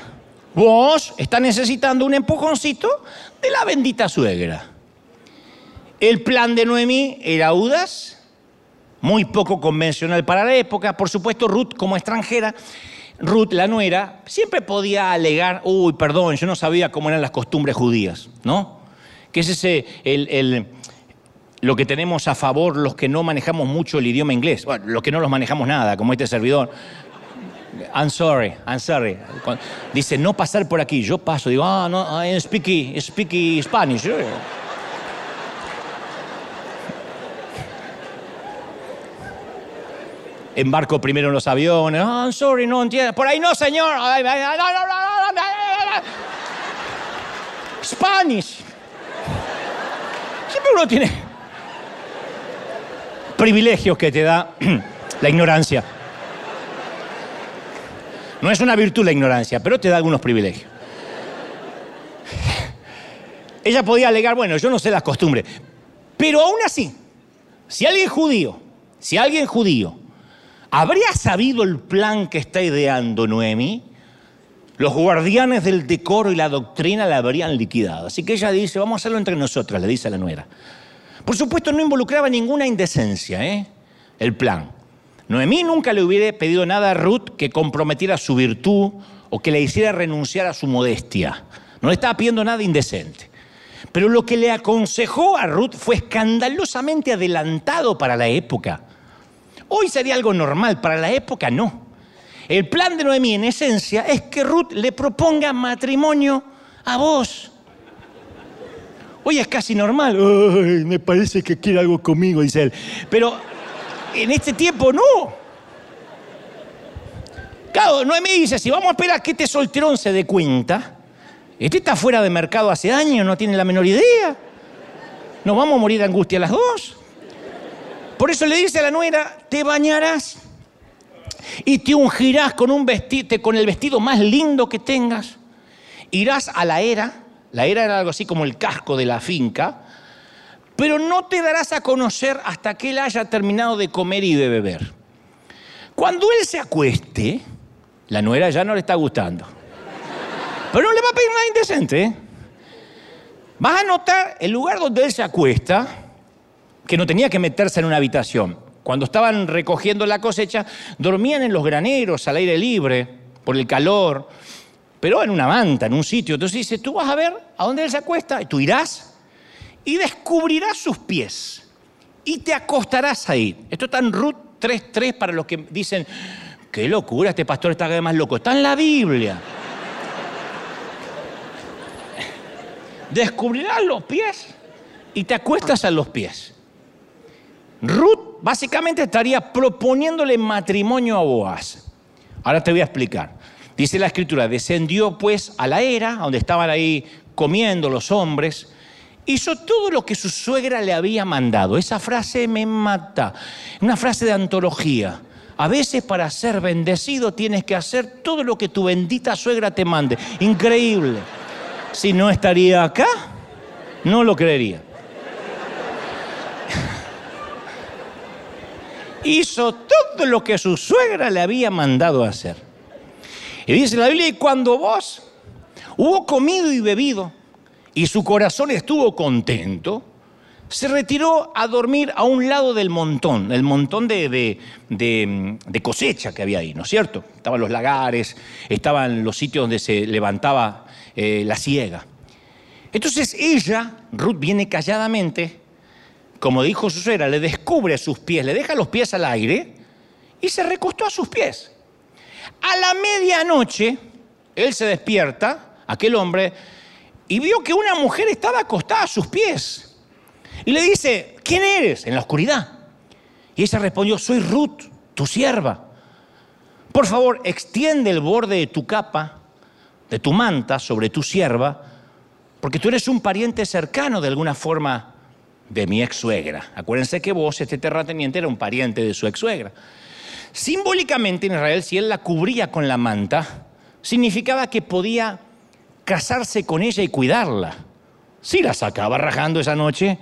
vos estás necesitando un empujoncito de la bendita suegra. El plan de Noemí era audaz, muy poco convencional para la época. Por supuesto, Ruth, como extranjera, Ruth, la nuera, siempre podía alegar, uy, perdón, yo no sabía cómo eran las costumbres judías, ¿no? Que es ese, el, el lo que tenemos a favor los que no manejamos mucho el idioma inglés, bueno, los que no los manejamos nada, como este servidor. I'm sorry, I'm sorry. Dice, no pasar por aquí. Yo paso, digo, ah, no, I speak, speak Spanish. Embarco primero en los aviones. Oh, I'm sorry, no entiendo. Por ahí no, señor. Spanish. Siempre uno tiene privilegios que te da la ignorancia. No es una virtud la ignorancia, pero te da algunos privilegios. Ella podía alegar, bueno, yo no sé las costumbres, pero aún así, si alguien judío, si alguien judío habría sabido el plan que está ideando Noemi, los guardianes del decoro y la doctrina la habrían liquidado. Así que ella dice, vamos a hacerlo entre nosotras, le dice a la nuera. Por supuesto, no involucraba ninguna indecencia, ¿eh? El plan. Noemí nunca le hubiera pedido nada a Ruth que comprometiera su virtud o que le hiciera renunciar a su modestia. No le estaba pidiendo nada indecente. Pero lo que le aconsejó a Ruth fue escandalosamente adelantado para la época. Hoy sería algo normal, para la época no. El plan de Noemí en esencia es que Ruth le proponga matrimonio a vos. Hoy es casi normal. Me parece que quiere algo conmigo, dice él. Pero en este tiempo no. Claro, Noemí dice, si vamos a esperar a que este solterón se dé cuenta, este está fuera de mercado hace años, no tiene la menor idea. Nos vamos a morir de angustia las dos. Por eso le dice a la nuera, te bañarás y te ungirás con, un con el vestido más lindo que tengas. Irás a la era, la era era algo así como el casco de la finca, pero no te darás a conocer hasta que él haya terminado de comer y de beber. Cuando él se acueste, la nuera ya no le está gustando. Pero no le va a pedir nada indecente. ¿eh? Vas a notar el lugar donde él se acuesta, que no tenía que meterse en una habitación. Cuando estaban recogiendo la cosecha, dormían en los graneros al aire libre, por el calor, pero en una manta, en un sitio. Entonces dice, tú vas a ver a dónde él se acuesta, y tú irás y descubrirás sus pies y te acostarás ahí. Esto está en Ruth 3.3 para los que dicen, qué locura, este pastor está cada más loco. Está en la Biblia. Descubrirás los pies y te acuestas a los pies. Ruth básicamente estaría proponiéndole matrimonio a Boaz. Ahora te voy a explicar. Dice la escritura, descendió pues a la era, donde estaban ahí comiendo los hombres, hizo todo lo que su suegra le había mandado. Esa frase me mata. Una frase de antología. A veces para ser bendecido tienes que hacer todo lo que tu bendita suegra te mande. Increíble. Si no estaría acá, no lo creería. Hizo todo lo que su suegra le había mandado hacer. Y dice la Biblia, y cuando vos hubo comido y bebido, y su corazón estuvo contento, se retiró a dormir a un lado del montón, el montón de, cosecha que había ahí, ¿no es cierto? Estaban los lagares, estaban los sitios donde se levantaba eh, la siega. Entonces ella, Ruth, viene calladamente, como dijo su suegra, le descubre sus pies, le deja los pies al aire y se recostó a sus pies. A la medianoche, él se despierta, aquel hombre, y vio que una mujer estaba acostada a sus pies. Y le dice, ¿quién eres? En la oscuridad. Y ella respondió, soy Ruth, tu sierva. Por favor, extiende el borde de tu capa, de tu manta, sobre tu sierva, porque tú eres un pariente cercano de alguna forma de mi ex suegra. Acuérdense que vos, este terrateniente, era un pariente de su ex suegra. Simbólicamente en Israel, si él la cubría con la manta, significaba que podía casarse con ella y cuidarla. Si la sacaba rajando esa noche,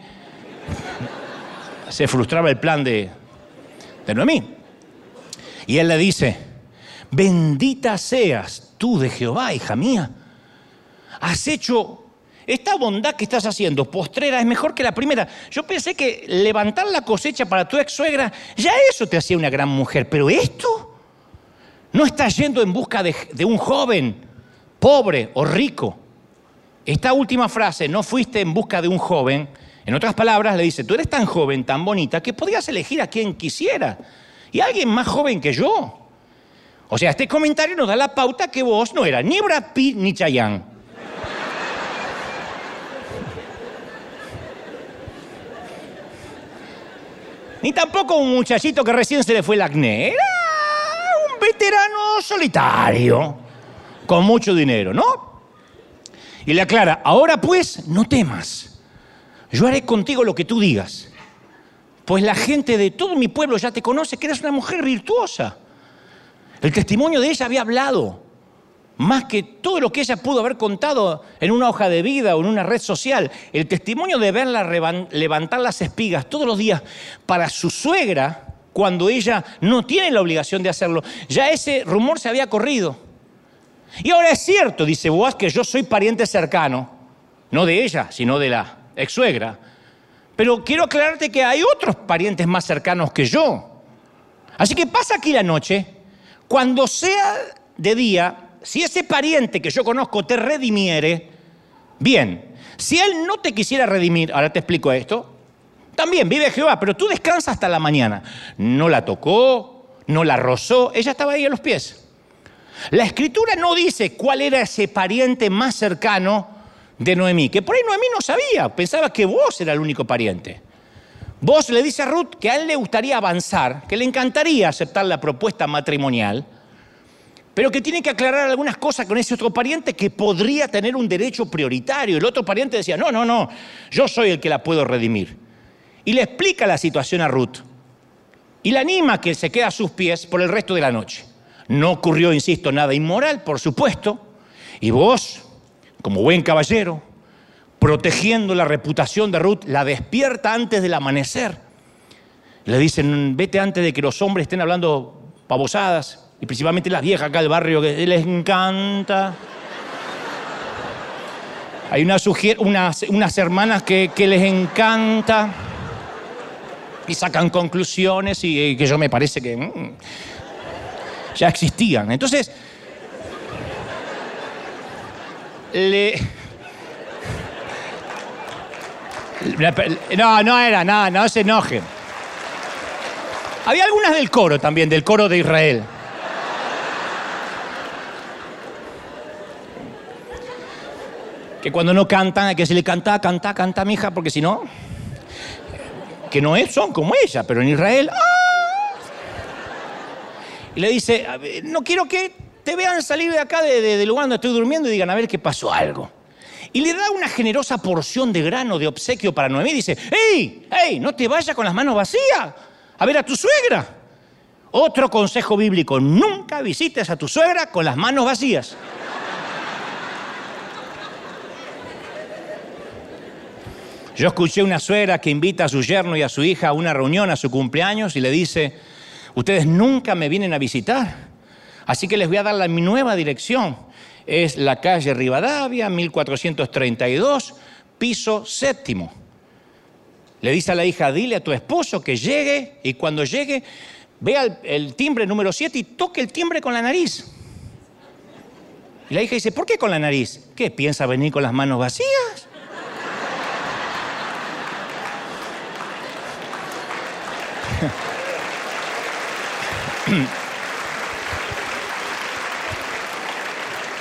se frustraba el plan de, Noemí. Y él le dice, bendita seas tú de Jehová, hija mía. Has hecho esta bondad que estás haciendo, postrera, es mejor que la primera. Yo pensé que levantar la cosecha para tu ex suegra, ya eso te hacía una gran mujer, pero esto no estás yendo en busca de, un joven pobre o rico. Esta última frase, no fuiste en busca de un joven, en otras palabras le dice, tú eres tan joven, tan bonita, que podías elegir a quien quisiera. Y alguien más joven que yo. O sea, este comentario nos da la pauta que vos no eras ni Brad Pitt ni Chayanne. Ni tampoco un muchachito que recién se le fue el acné. Era un veterano solitario con mucho dinero, ¿no? Y le aclara, ahora pues no temas, yo haré contigo lo que tú digas, pues la gente de todo mi pueblo ya te conoce que eres una mujer virtuosa. El testimonio de ella había hablado más que todo lo que ella pudo haber contado en una hoja de vida o en una red social. El testimonio de verla levantar las espigas todos los días para su suegra, cuando ella no tiene la obligación de hacerlo, ya ese rumor se había corrido. Y ahora es cierto, dice Boaz, que yo soy pariente cercano, no de ella, sino de la ex suegra. Pero quiero aclararte que hay otros parientes más cercanos que yo. Así que pasa aquí la noche, cuando sea de día, si ese pariente que yo conozco te redimiere, bien. Si él no te quisiera redimir, ahora te explico esto, también vive Jehová, pero tú descansas hasta la mañana. No la tocó, no la rozó, ella estaba ahí a los pies. La escritura no dice cuál era ese pariente más cercano de Noemí, que por ahí Noemí no sabía, pensaba que vos era el único pariente. Vos le dice a Ruth que a él le gustaría avanzar, que le encantaría aceptar la propuesta matrimonial, pero que tiene que aclarar algunas cosas con ese otro pariente que podría tener un derecho prioritario. El otro pariente decía, no, no, no, yo soy el que la puedo redimir. Y le explica la situación a Ruth. Y la anima que se queda a sus pies por el resto de la noche. No ocurrió, insisto, nada inmoral, por supuesto. Y vos, como buen caballero, protegiendo la reputación de Ruth, la despierta antes del amanecer. Le dicen, vete antes de que los hombres estén hablando pavosadas y principalmente las viejas acá del barrio que les encanta. Hay unas, unas, hermanas que, les encanta y sacan conclusiones y, que yo me parece que mm, ya existían. Entonces. No, no era nada, no se enojen. Había algunas del coro también, del coro de Israel. Que cuando no cantan hay que decirle canta, canta, canta, mija, porque si no, que no es, son como ella, pero en Israel, ¡ah! Y le dice, no quiero que te vean salir de acá del lugar donde estoy durmiendo y digan, a ver qué pasó algo. Y le da una generosa porción de grano de obsequio para Noemí. Dice, ¡Ey! ¡Ey! No te vayas con las manos vacías a ver a tu suegra. Otro consejo bíblico, nunca visites a tu suegra con las manos vacías. Yo escuché una suegra que invita a su yerno y a su hija a una reunión a su cumpleaños y le dice, ustedes nunca me vienen a visitar, así que les voy a dar la, nueva dirección. Es la calle Rivadavia, 1432, piso séptimo. Le dice a la hija, dile a tu esposo que llegue y cuando llegue vea el, el timbre número 7 y toque el timbre con la nariz. Y la hija dice, ¿por qué con la nariz? ¿Qué? ¿Piensa venir con las manos vacías?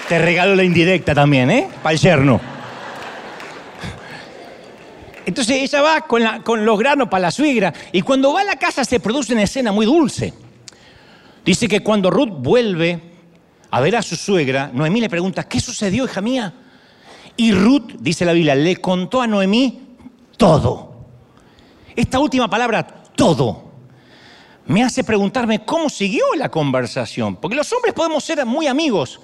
Te regalo la indirecta también, ¿eh? Para el yerno. Entonces ella va con, con los granos para la suegra y cuando va a la casa se produce una escena muy dulce. Dice que cuando Ruth vuelve a ver a su suegra, Noemí le pregunta, ¿qué sucedió, hija mía? Y Ruth, dice la Biblia, le contó a Noemí todo. Esta última palabra, todo me hace preguntarme cómo siguió la conversación. Porque los hombres podemos ser muy amigos,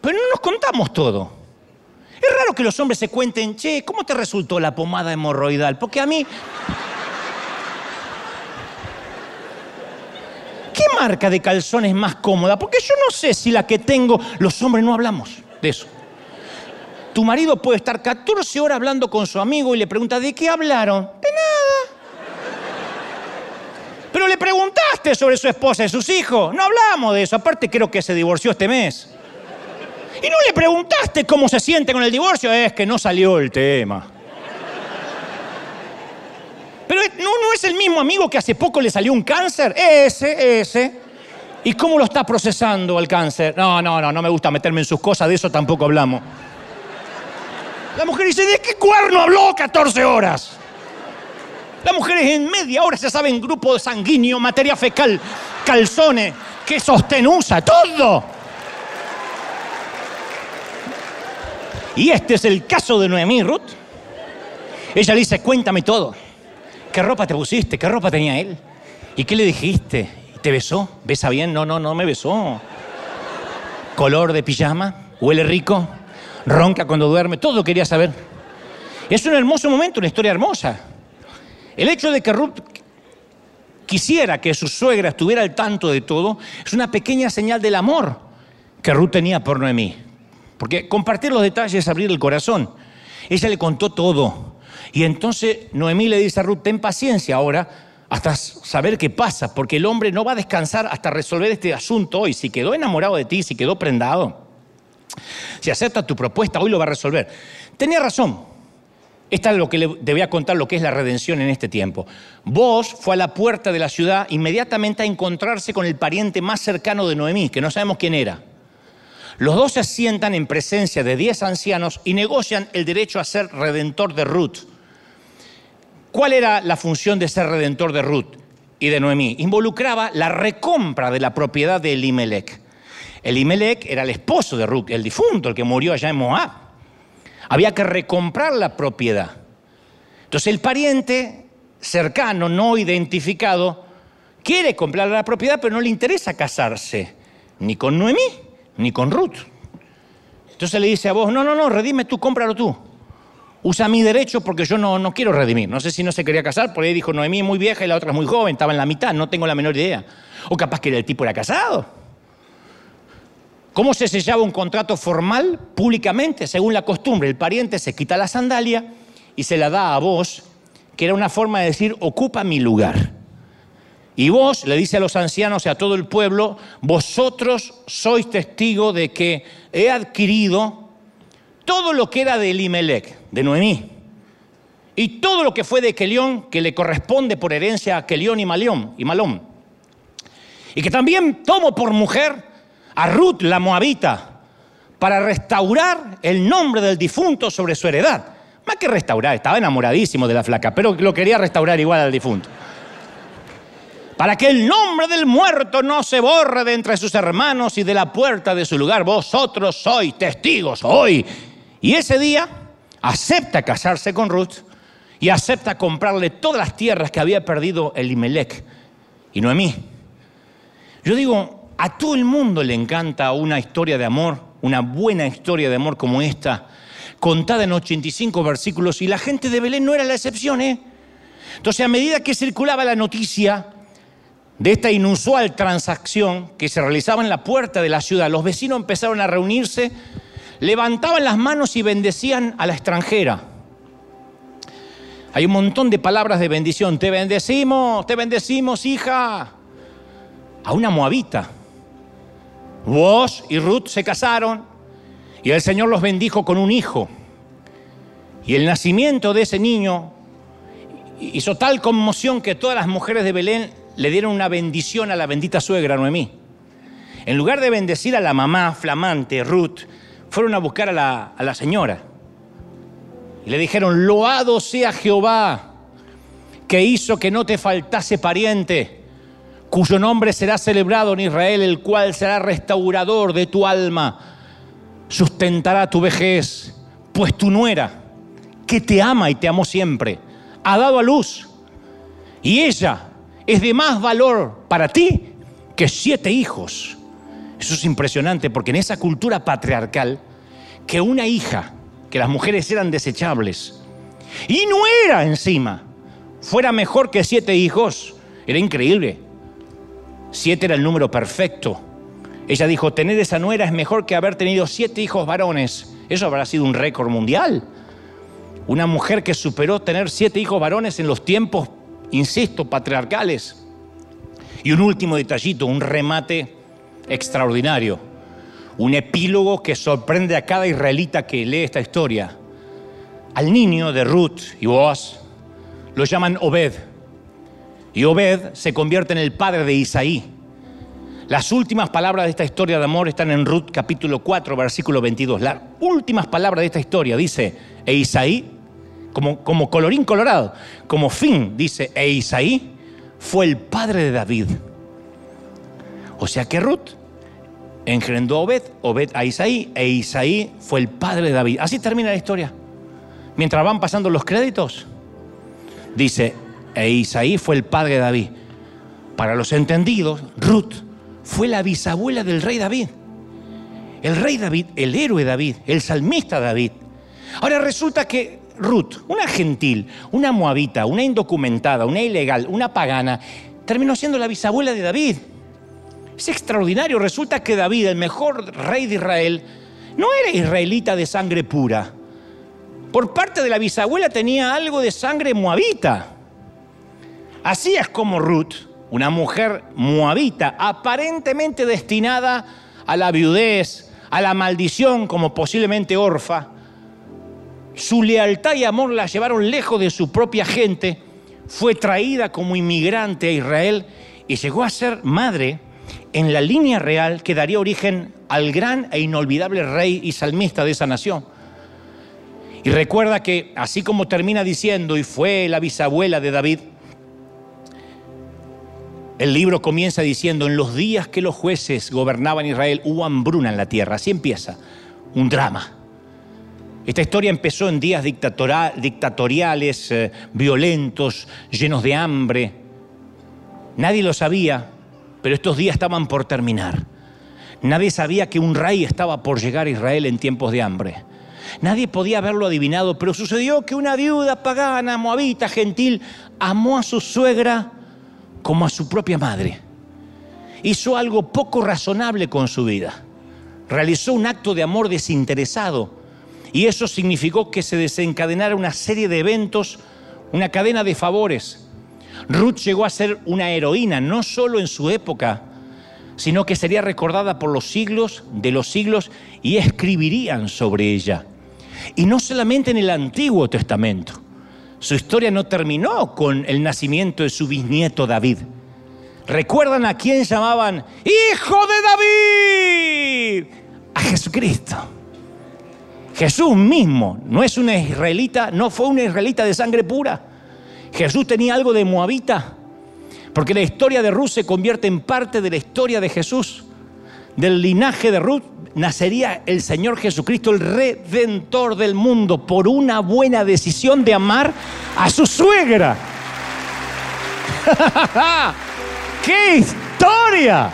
pero no nos contamos todo. Es raro que los hombres se cuenten, che, ¿cómo te resultó la pomada hemorroidal? Porque a mí... ¿Qué marca de calzón es más cómoda? Porque yo no sé si la que tengo, los hombres no hablamos de eso. Tu marido puede estar 14 horas hablando con su amigo y le pregunta, ¿de qué hablaron? De nada. Pero le preguntaste sobre su esposa y sus hijos. No hablamos de eso. Aparte creo que se divorció este mes. Y no le preguntaste cómo se siente con el divorcio. Es que no salió el tema. Pero no, no es el mismo amigo que hace poco le salió un cáncer. Ese, ese. ¿Y cómo lo está procesando el cáncer? No, no, no, no me gusta meterme en sus cosas, de eso tampoco hablamos. La mujer dice, ¿de qué cuerno habló 14 horas? Las mujeres en media hora se saben grupo sanguíneo, materia fecal, calzones, que sostenusa, todo. Y este es el caso de Noemí Ruth. Ella le dice, cuéntame todo. ¿Qué ropa te pusiste? ¿Qué ropa tenía él? ¿Y qué le dijiste? ¿Te besó? ¿Besa bien? No, no, no me besó. ¿Color de pijama? ¿Huele rico? ¿Ronca cuando duerme? Todo quería saber. Es un hermoso momento, una historia hermosa. El hecho de que Ruth quisiera que su suegra estuviera al tanto de todo es una pequeña señal del amor que Ruth tenía por Noemí. Porque compartir los detalles es abrir el corazón. Ella le contó todo. Y entonces Noemí le dice a Ruth, ten paciencia ahora hasta saber qué pasa, porque el hombre no va a descansar hasta resolver este asunto hoy. Si quedó enamorado de ti, si quedó prendado, si acepta tu propuesta, hoy lo va a resolver. Tenía razón. Esta es lo que le, voy a contar lo que es la redención en este tiempo. Vos fue a la puerta de la ciudad inmediatamente a encontrarse con el pariente más cercano de Noemí, que no sabemos quién era. Los dos se sientan en presencia de diez ancianos y negocian el derecho a ser redentor de Ruth. ¿Cuál era la función de ser redentor de Ruth y de Noemí? Involucraba la recompra de la propiedad de Elimelech. Elimelech era el esposo de Ruth, el difunto, el que murió allá en Moab. Había que recomprar la propiedad. Entonces el pariente cercano, no identificado, quiere comprar la propiedad, pero no le interesa casarse ni con Noemí ni con Ruth. Entonces le dice a vos, no, no, no, redime tú, cómpralo tú. Usa mi derecho porque yo no, no quiero redimir. No sé si no se quería casar, por ahí dijo Noemí muy vieja y la otra es muy joven, estaba en la mitad, no tengo la menor idea. O capaz que el tipo era casado. ¿Cómo se sellaba un contrato formal públicamente? Según la costumbre, el pariente se quita la sandalia y se la da a vos, que era una forma de decir, ocupa mi lugar. Y vos, le dice a los ancianos y a todo el pueblo, vosotros sois testigo de que he adquirido todo lo que era de Elimelech, de Noemí, y todo lo que fue de Kelión, que le corresponde por herencia a Kelión y Malión, y Malón. Y que también tomo por mujer a Ruth la Moabita, para restaurar el nombre del difunto sobre su heredad. Más que restaurar, estaba enamoradísimo de la flaca, pero lo quería restaurar igual al difunto para que el nombre del muerto no se borre de entre sus hermanos y de la puerta de su lugar. Vosotros sois testigos hoy. Y ese día acepta casarse con Ruth y acepta comprarle todas las tierras que había perdido Elimelech y Noemí. Yo digo, a todo el mundo le encanta una historia de amor, una buena historia de amor como esta, contada en 85 versículos, y la gente de Belén no era la excepción, ¿eh? Entonces, a medida que circulaba la noticia, de esta inusual transacción que se realizaba en la puerta de la ciudad, los vecinos empezaron a reunirse, levantaban las manos y bendecían a la extranjera. Hay un montón de palabras de bendición. Te bendecimos, te bendecimos, hija. A una moabita. Vos y Ruth se casaron y el Señor los bendijo con un hijo. Y el nacimiento de ese niño hizo tal conmoción que todas las mujeres de Belén le dieron una bendición a la bendita suegra Noemí. En lugar de bendecir a la mamá flamante, Ruth, fueron a buscar a la, a la señora. Y le dijeron, loado sea Jehová, que hizo que no te faltase pariente, cuyo nombre será celebrado en Israel, el cual será restaurador de tu alma, sustentará tu vejez, pues tu nuera, que te ama y te amó siempre, ha dado a luz. Y ella es de más valor para ti que siete hijos. Eso es impresionante porque en esa cultura patriarcal, que una hija, que las mujeres eran desechables, y no era encima, fuera mejor que siete hijos, era increíble. Siete era el número perfecto. Ella dijo, tener esa nuera es mejor que haber tenido siete hijos varones. Eso habrá sido un récord mundial. Una mujer que superó tener siete hijos varones en los tiempos insisto, patriarcales. Y un último detallito, un remate extraordinario, un epílogo que sorprende a cada israelita que lee esta historia. Al niño de Ruth y Boaz lo llaman Obed. Y Obed se convierte en el padre de Isaí. Las últimas palabras de esta historia de amor están en Ruth capítulo 4, versículo 22. Las últimas palabras de esta historia dice, e Isaí como, colorín colorado, como fin, dice, e Isaí fue el padre de David. O sea que Ruth engendró a Obed, Obed a Isaí, e Isaí fue el padre de David. Así termina la historia. Mientras van pasando los créditos, dice, e Isaí fue el padre de David. Para los entendidos, Ruth fue la bisabuela del rey David. El rey David, el héroe David, el salmista David. Ahora resulta que Ruth, una gentil, una moabita, una indocumentada, una ilegal, una pagana, terminó siendo la bisabuela de David. Es extraordinario. Resulta que David, el mejor rey de Israel, no era israelita de sangre pura. Por parte de la bisabuela tenía algo de sangre moabita. Así es como Ruth, una mujer moabita, aparentemente destinada a la viudez, a la maldición como posiblemente orfa, su lealtad y amor la llevaron lejos de su propia gente, fue traída como inmigrante a Israel y llegó a ser madre en la línea real que daría origen al gran e inolvidable rey y salmista de esa nación. Y recuerda que así como termina diciendo, y fue la bisabuela de David, el libro comienza diciendo, en los días que los jueces gobernaban Israel hubo hambruna en la tierra. Así empieza, un drama. Esta historia empezó en días dictatoriales, eh, violentos, llenos de hambre. Nadie lo sabía, pero estos días estaban por terminar. Nadie sabía que un rey estaba por llegar a Israel en tiempos de hambre. Nadie podía haberlo adivinado, pero sucedió que una viuda pagana, moabita, gentil, amó a su suegra como a su propia madre. Hizo algo poco razonable con su vida. Realizó un acto de amor desinteresado y eso significó que se desencadenara una serie de eventos, una cadena de favores Ruth llegó a ser una heroína, no solo en su época, sino que sería recordada por los siglos de los siglos y escribirían sobre ella. Y no solamente en el Antiguo Testamento. Su historia no terminó con el nacimiento de su bisnieto David. ¿Recuerdan a quién llamaban Hijo de David? A Jesucristo. Jesús mismo no es una israelita, no fue una israelita de sangre pura Jesús tenía algo de moabita, porque la historia de Ruth se convierte en parte de la historia de Jesús. Del linaje de Ruth nacería el Señor Jesucristo, el redentor del mundo, por una buena decisión de amar a su suegra. ¡Qué historia!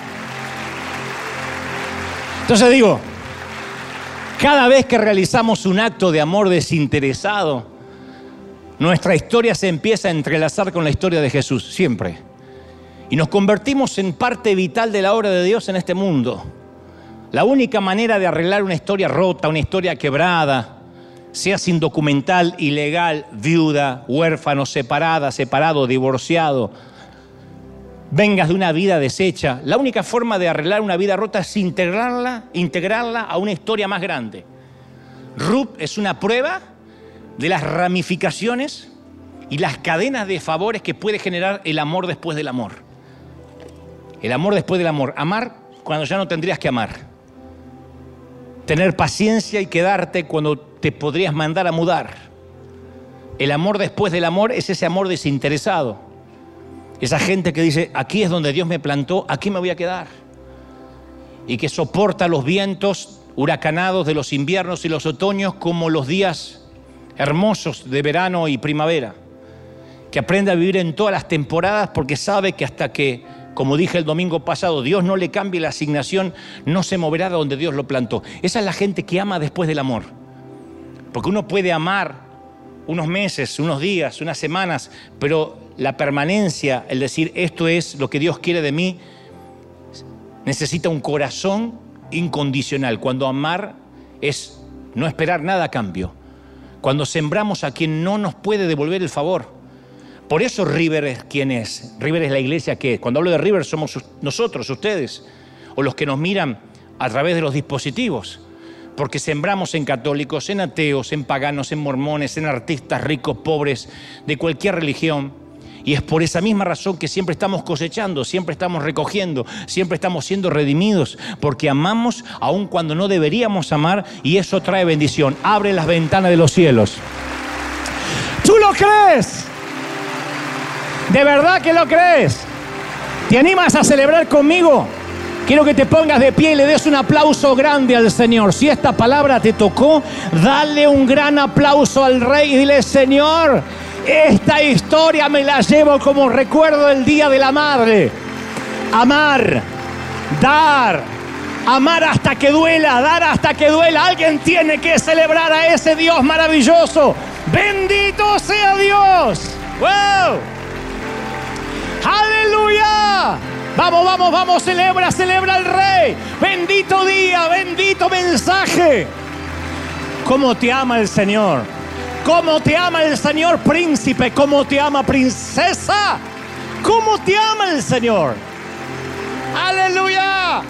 Entonces digo, cada vez que realizamos un acto de amor desinteresado, nuestra historia se empieza a entrelazar con la historia de Jesús, siempre. Y nos convertimos en parte vital de la obra de Dios en este mundo. La única manera de arreglar una historia rota, una historia quebrada, sea sin documental, ilegal, viuda, huérfano, separada, separado, divorciado, vengas de una vida deshecha, la única forma de arreglar una vida rota es integrarla, integrarla a una historia más grande. Ruth es una prueba de las ramificaciones y las cadenas de favores que puede generar el amor después del amor. El amor después del amor. Amar cuando ya no tendrías que amar. Tener paciencia y quedarte cuando te podrías mandar a mudar. El amor después del amor es ese amor desinteresado. Esa gente que dice, aquí es donde Dios me plantó, aquí me voy a quedar. Y que soporta los vientos huracanados de los inviernos y los otoños como los días hermosos de verano y primavera, que aprende a vivir en todas las temporadas porque sabe que hasta que, como dije el domingo pasado, Dios no le cambie la asignación, no se moverá de donde Dios lo plantó. Esa es la gente que ama después del amor. Porque uno puede amar unos meses, unos días, unas semanas, pero la permanencia, el decir esto es lo que Dios quiere de mí, necesita un corazón incondicional. Cuando amar es no esperar nada a cambio cuando sembramos a quien no nos puede devolver el favor. Por eso River es quien es. River es la iglesia que es. Cuando hablo de River somos nosotros, ustedes, o los que nos miran a través de los dispositivos. Porque sembramos en católicos, en ateos, en paganos, en mormones, en artistas ricos, pobres, de cualquier religión y es por esa misma razón que siempre estamos cosechando, siempre estamos recogiendo, siempre estamos siendo redimidos, porque amamos aun cuando no deberíamos amar y eso trae bendición. Abre las ventanas de los cielos. ¿Tú lo crees? ¿De verdad que lo crees? ¿Te animas a celebrar conmigo? Quiero que te pongas de pie y le des un aplauso grande al Señor. Si esta palabra te tocó, dale un gran aplauso al Rey y dile, Señor, esta historia me la llevo como recuerdo del Día de la Madre. Amar, dar, amar hasta que duela, dar hasta que duela. Alguien tiene que celebrar a ese Dios maravilloso. Bendito sea Dios. ¡Wow! ¡Aleluya! Vamos, vamos, vamos, celebra, celebra al Rey. Bendito día, bendito mensaje. ¿Cómo te ama el Señor? ¿Cómo te ama el Señor príncipe? ¿Cómo te ama princesa? ¿Cómo te ama el Señor? Aleluya.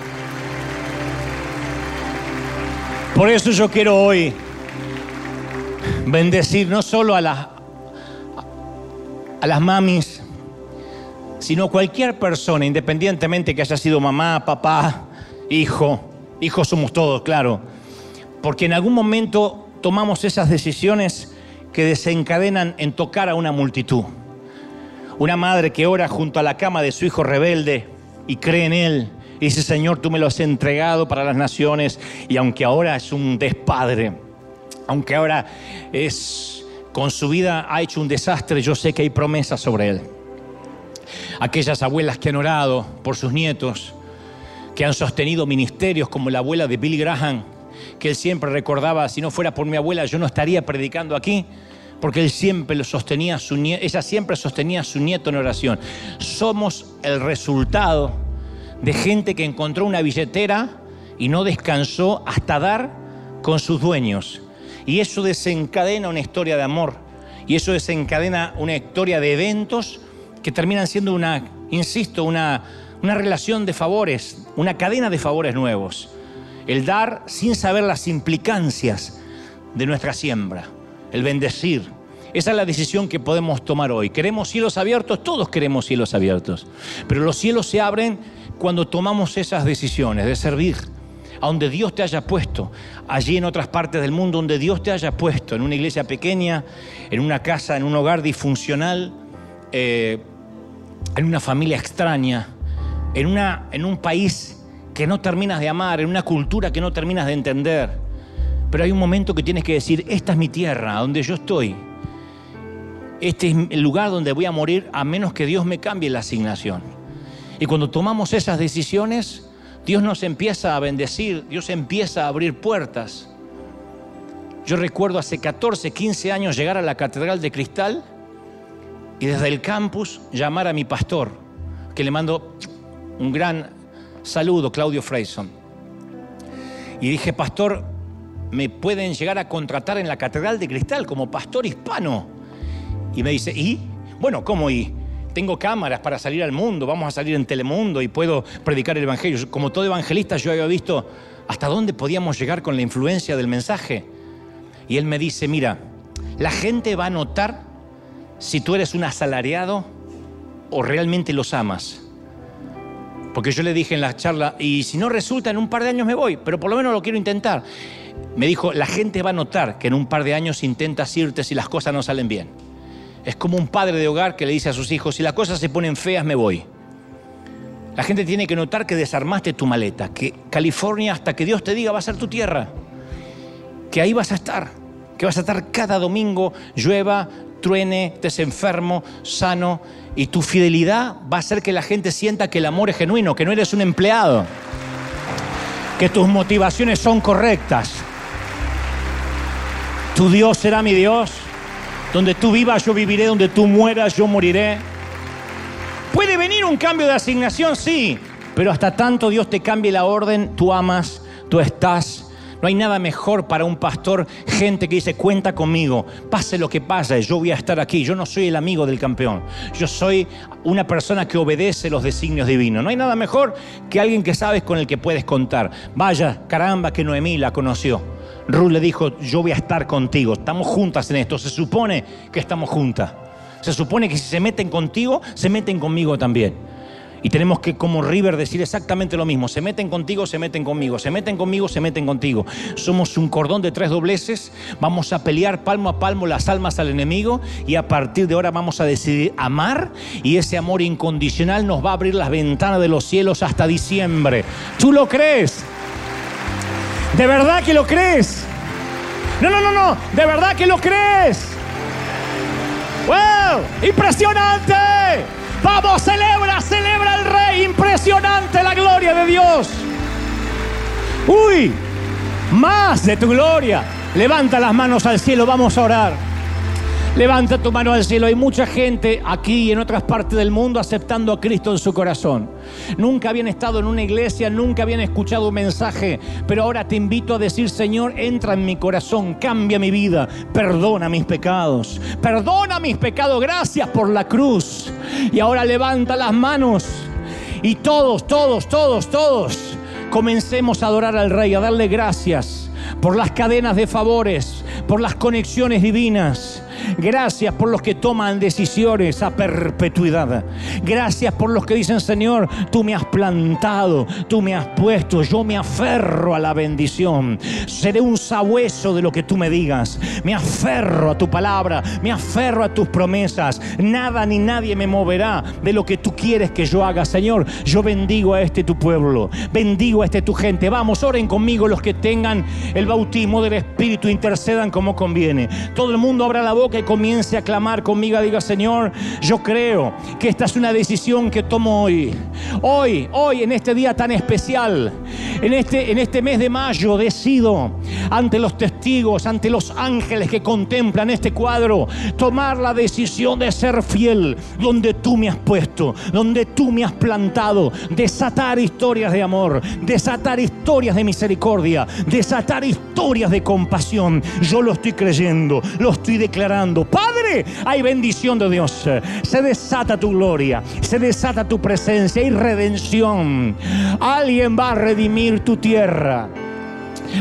Por eso yo quiero hoy bendecir no solo a las, a las mamis, sino cualquier persona, independientemente que haya sido mamá, papá, hijo, hijos somos todos, claro, porque en algún momento tomamos esas decisiones que desencadenan en tocar a una multitud. Una madre que ora junto a la cama de su hijo rebelde y cree en él y dice, Señor, tú me lo has entregado para las naciones y aunque ahora es un despadre, aunque ahora es con su vida ha hecho un desastre, yo sé que hay promesas sobre él aquellas abuelas que han orado por sus nietos, que han sostenido ministerios como la abuela de Bill Graham, que él siempre recordaba, si no fuera por mi abuela yo no estaría predicando aquí, porque él siempre lo sostenía su ella siempre sostenía a su nieto en oración. Somos el resultado de gente que encontró una billetera y no descansó hasta dar con sus dueños. Y eso desencadena una historia de amor. Y eso desencadena una historia de eventos que terminan siendo una, insisto, una, una relación de favores, una cadena de favores nuevos. El dar sin saber las implicancias de nuestra siembra, el bendecir. Esa es la decisión que podemos tomar hoy. ¿Queremos cielos abiertos? Todos queremos cielos abiertos. Pero los cielos se abren cuando tomamos esas decisiones de servir a donde Dios te haya puesto, allí en otras partes del mundo donde Dios te haya puesto, en una iglesia pequeña, en una casa, en un hogar disfuncional, eh, en una familia extraña, en, una, en un país que no terminas de amar, en una cultura que no terminas de entender. Pero hay un momento que tienes que decir, esta es mi tierra, donde yo estoy. Este es el lugar donde voy a morir a menos que Dios me cambie la asignación. Y cuando tomamos esas decisiones, Dios nos empieza a bendecir, Dios empieza a abrir puertas. Yo recuerdo hace 14, 15 años llegar a la Catedral de Cristal y desde el campus llamar a mi pastor, que le mando un gran saludo, Claudio Freyson. Y dije, pastor, me pueden llegar a contratar en la Catedral de Cristal como pastor hispano. Y me dice, ¿y? Bueno, ¿cómo y? Tengo cámaras para salir al mundo, vamos a salir en Telemundo y puedo predicar el Evangelio. Como todo evangelista yo había visto hasta dónde podíamos llegar con la influencia del mensaje. Y él me dice, mira, la gente va a notar si tú eres un asalariado o realmente los amas. Porque yo le dije en la charla, y si no resulta, en un par de años me voy, pero por lo menos lo quiero intentar. Me dijo, la gente va a notar que en un par de años intentas irte si las cosas no salen bien. Es como un padre de hogar que le dice a sus hijos, si las cosas se ponen feas, me voy. La gente tiene que notar que desarmaste tu maleta, que California, hasta que Dios te diga, va a ser tu tierra, que ahí vas a estar, que vas a estar cada domingo, llueva, truene, estés enfermo, sano, y tu fidelidad va a hacer que la gente sienta que el amor es genuino, que no eres un empleado, que tus motivaciones son correctas. Tu Dios será mi Dios, donde tú vivas yo viviré, donde tú mueras yo moriré. Puede venir un cambio de asignación, sí, pero hasta tanto Dios te cambie la orden, tú amas, tú estás no hay nada mejor para un pastor, gente que dice, cuenta conmigo, pase lo que pase, yo voy a estar aquí. Yo no soy el amigo del campeón, yo soy una persona que obedece los designios divinos. No hay nada mejor que alguien que sabes con el que puedes contar. Vaya, caramba que Noemí la conoció. Ruth le dijo, yo voy a estar contigo, estamos juntas en esto, se supone que estamos juntas. Se supone que si se meten contigo, se meten conmigo también. Y tenemos que, como River, decir exactamente lo mismo. Se meten contigo, se meten conmigo. Se meten conmigo, se meten contigo. Somos un cordón de tres dobleces. Vamos a pelear palmo a palmo las almas al enemigo. Y a partir de ahora vamos a decidir amar. Y ese amor incondicional nos va a abrir las ventanas de los cielos hasta diciembre. ¿Tú lo crees? ¿De verdad que lo crees? No, no, no, no. ¿De verdad que lo crees? ¡Wow! ¡Impresionante! Vamos, celebra, celebra el rey. Impresionante. Dios. Uy, más de tu gloria. Levanta las manos al cielo, vamos a orar. Levanta tu mano al cielo. Hay mucha gente aquí y en otras partes del mundo aceptando a Cristo en su corazón. Nunca habían estado en una iglesia, nunca habían escuchado un mensaje, pero ahora te invito a decir, Señor, entra en mi corazón, cambia mi vida, perdona mis pecados, perdona mis pecados, gracias por la cruz. Y ahora levanta las manos. Y todos, todos, todos, todos, comencemos a adorar al Rey, a darle gracias por las cadenas de favores, por las conexiones divinas Gracias por los que toman decisiones a perpetuidad. Gracias por los que dicen, Señor, tú me has plantado, tú me has puesto, yo me aferro a la bendición. Seré un sabueso de lo que tú me digas. Me aferro a tu palabra, me aferro a tus promesas. Nada ni nadie me moverá de lo que tú quieres que yo haga, Señor. Yo bendigo a este tu pueblo, bendigo a este tu gente. Vamos, oren conmigo los que tengan el bautismo del Espíritu, intercedan como conviene. Todo el mundo abra la boca comience a clamar conmigo, diga, Señor, yo creo que esta es una decisión que tomo hoy. Hoy, hoy, en este día tan especial, en este, en este mes de mayo, decido ante los testigos, ante los ángeles que contemplan este cuadro, tomar la decisión de ser fiel donde tú me has puesto, donde tú me has plantado, desatar historias de amor, desatar historias de misericordia, desatar historias de compasión. Yo lo estoy creyendo, lo estoy declarando Padre, hay bendición de Dios. Se desata tu gloria, se desata tu presencia y redención. Alguien va a redimir tu tierra.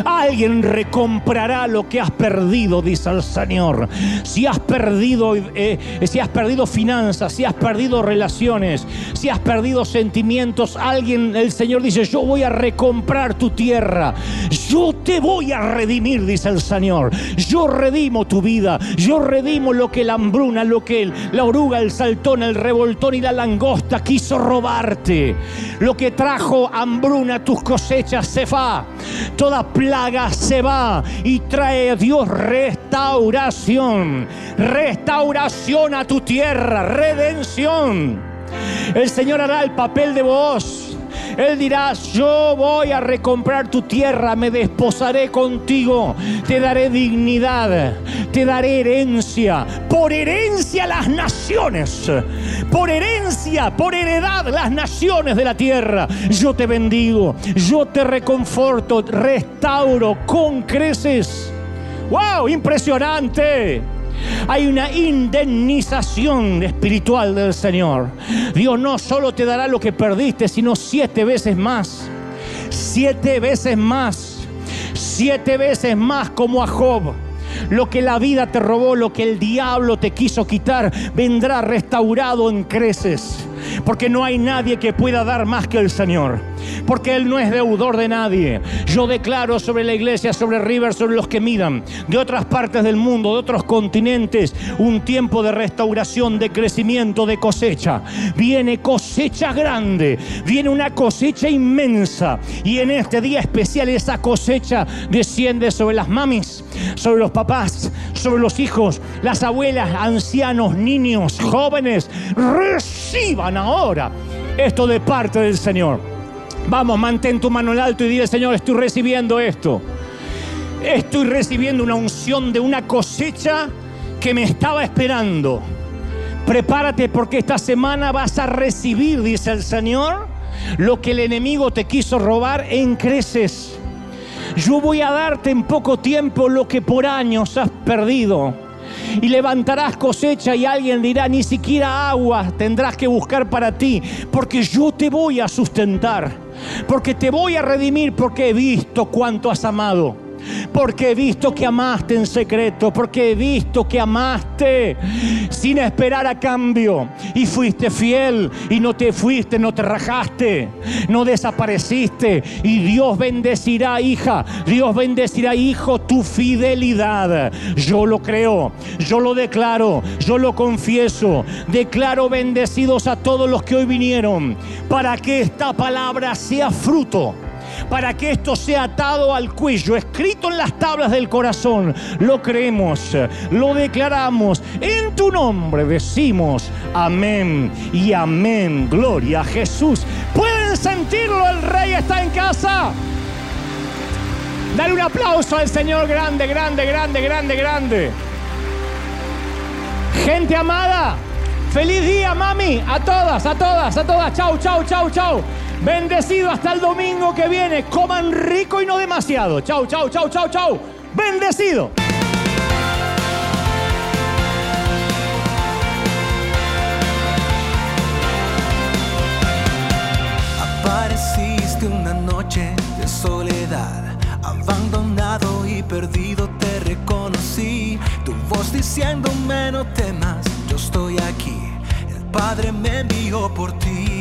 Alguien recomprará lo que has perdido, dice el Señor. Si has perdido, eh, si has perdido finanzas, si has perdido relaciones, si has perdido sentimientos, alguien, el Señor dice, yo voy a recomprar tu tierra. Yo te voy a redimir, dice el Señor. Yo redimo tu vida. Yo redimo lo que la hambruna, lo que la oruga, el saltón, el revoltón y la langosta quiso robarte. Lo que trajo hambruna tus cosechas se va. Toda plaga se va y trae a Dios restauración. Restauración a tu tierra, redención. El Señor hará el papel de vos él dirá, yo voy a recomprar tu tierra, me desposaré contigo, te daré dignidad, te daré herencia, por herencia las naciones, por herencia, por heredad las naciones de la tierra. Yo te bendigo, yo te reconforto, restauro con creces. ¡Wow! Impresionante. Hay una indemnización espiritual del Señor. Dios no solo te dará lo que perdiste, sino siete veces más. Siete veces más. Siete veces más como a Job. Lo que la vida te robó, lo que el diablo te quiso quitar, vendrá restaurado en creces. Porque no hay nadie que pueda dar más que el Señor. Porque Él no es deudor de nadie. Yo declaro sobre la iglesia, sobre River, sobre los que miran de otras partes del mundo, de otros continentes, un tiempo de restauración, de crecimiento, de cosecha. Viene cosecha grande, viene una cosecha inmensa. Y en este día especial esa cosecha desciende sobre las mamis, sobre los papás, sobre los hijos, las abuelas, ancianos, niños, jóvenes. Reciban ahora esto de parte del Señor. Vamos, mantén tu mano en alto y dile, Señor, estoy recibiendo esto. Estoy recibiendo una unción de una cosecha que me estaba esperando. Prepárate porque esta semana vas a recibir, dice el Señor, lo que el enemigo te quiso robar en creces. Yo voy a darte en poco tiempo lo que por años has perdido y levantarás cosecha y alguien dirá, ni siquiera agua tendrás que buscar para ti, porque yo te voy a sustentar, porque te voy a redimir, porque he visto cuánto has amado porque he visto que amaste en secreto, porque he visto que amaste sin esperar a cambio. Y fuiste fiel y no te fuiste, no te rajaste, no desapareciste. Y Dios bendecirá, hija, Dios bendecirá, hijo, tu fidelidad. Yo lo creo, yo lo declaro, yo lo confieso, declaro bendecidos a todos los que hoy vinieron para que esta palabra sea fruto para que esto sea atado al cuello, escrito en las tablas del corazón. Lo creemos, lo declaramos. En tu nombre decimos amén y amén. Gloria a Jesús. Pueden sentirlo, el rey está en casa. Dale un aplauso al Señor grande, grande, grande, grande, grande. Gente amada, feliz día, mami. A todas, a todas, a todas. Chau, chau, chau, chau. Bendecido hasta el domingo que viene. Coman rico y no demasiado. Chau, chau, chau, chau, chau. Bendecido.
Apareciste una noche de soledad, abandonado y perdido te reconocí. Tu voz diciéndome no temas, yo estoy aquí. El Padre me envió por ti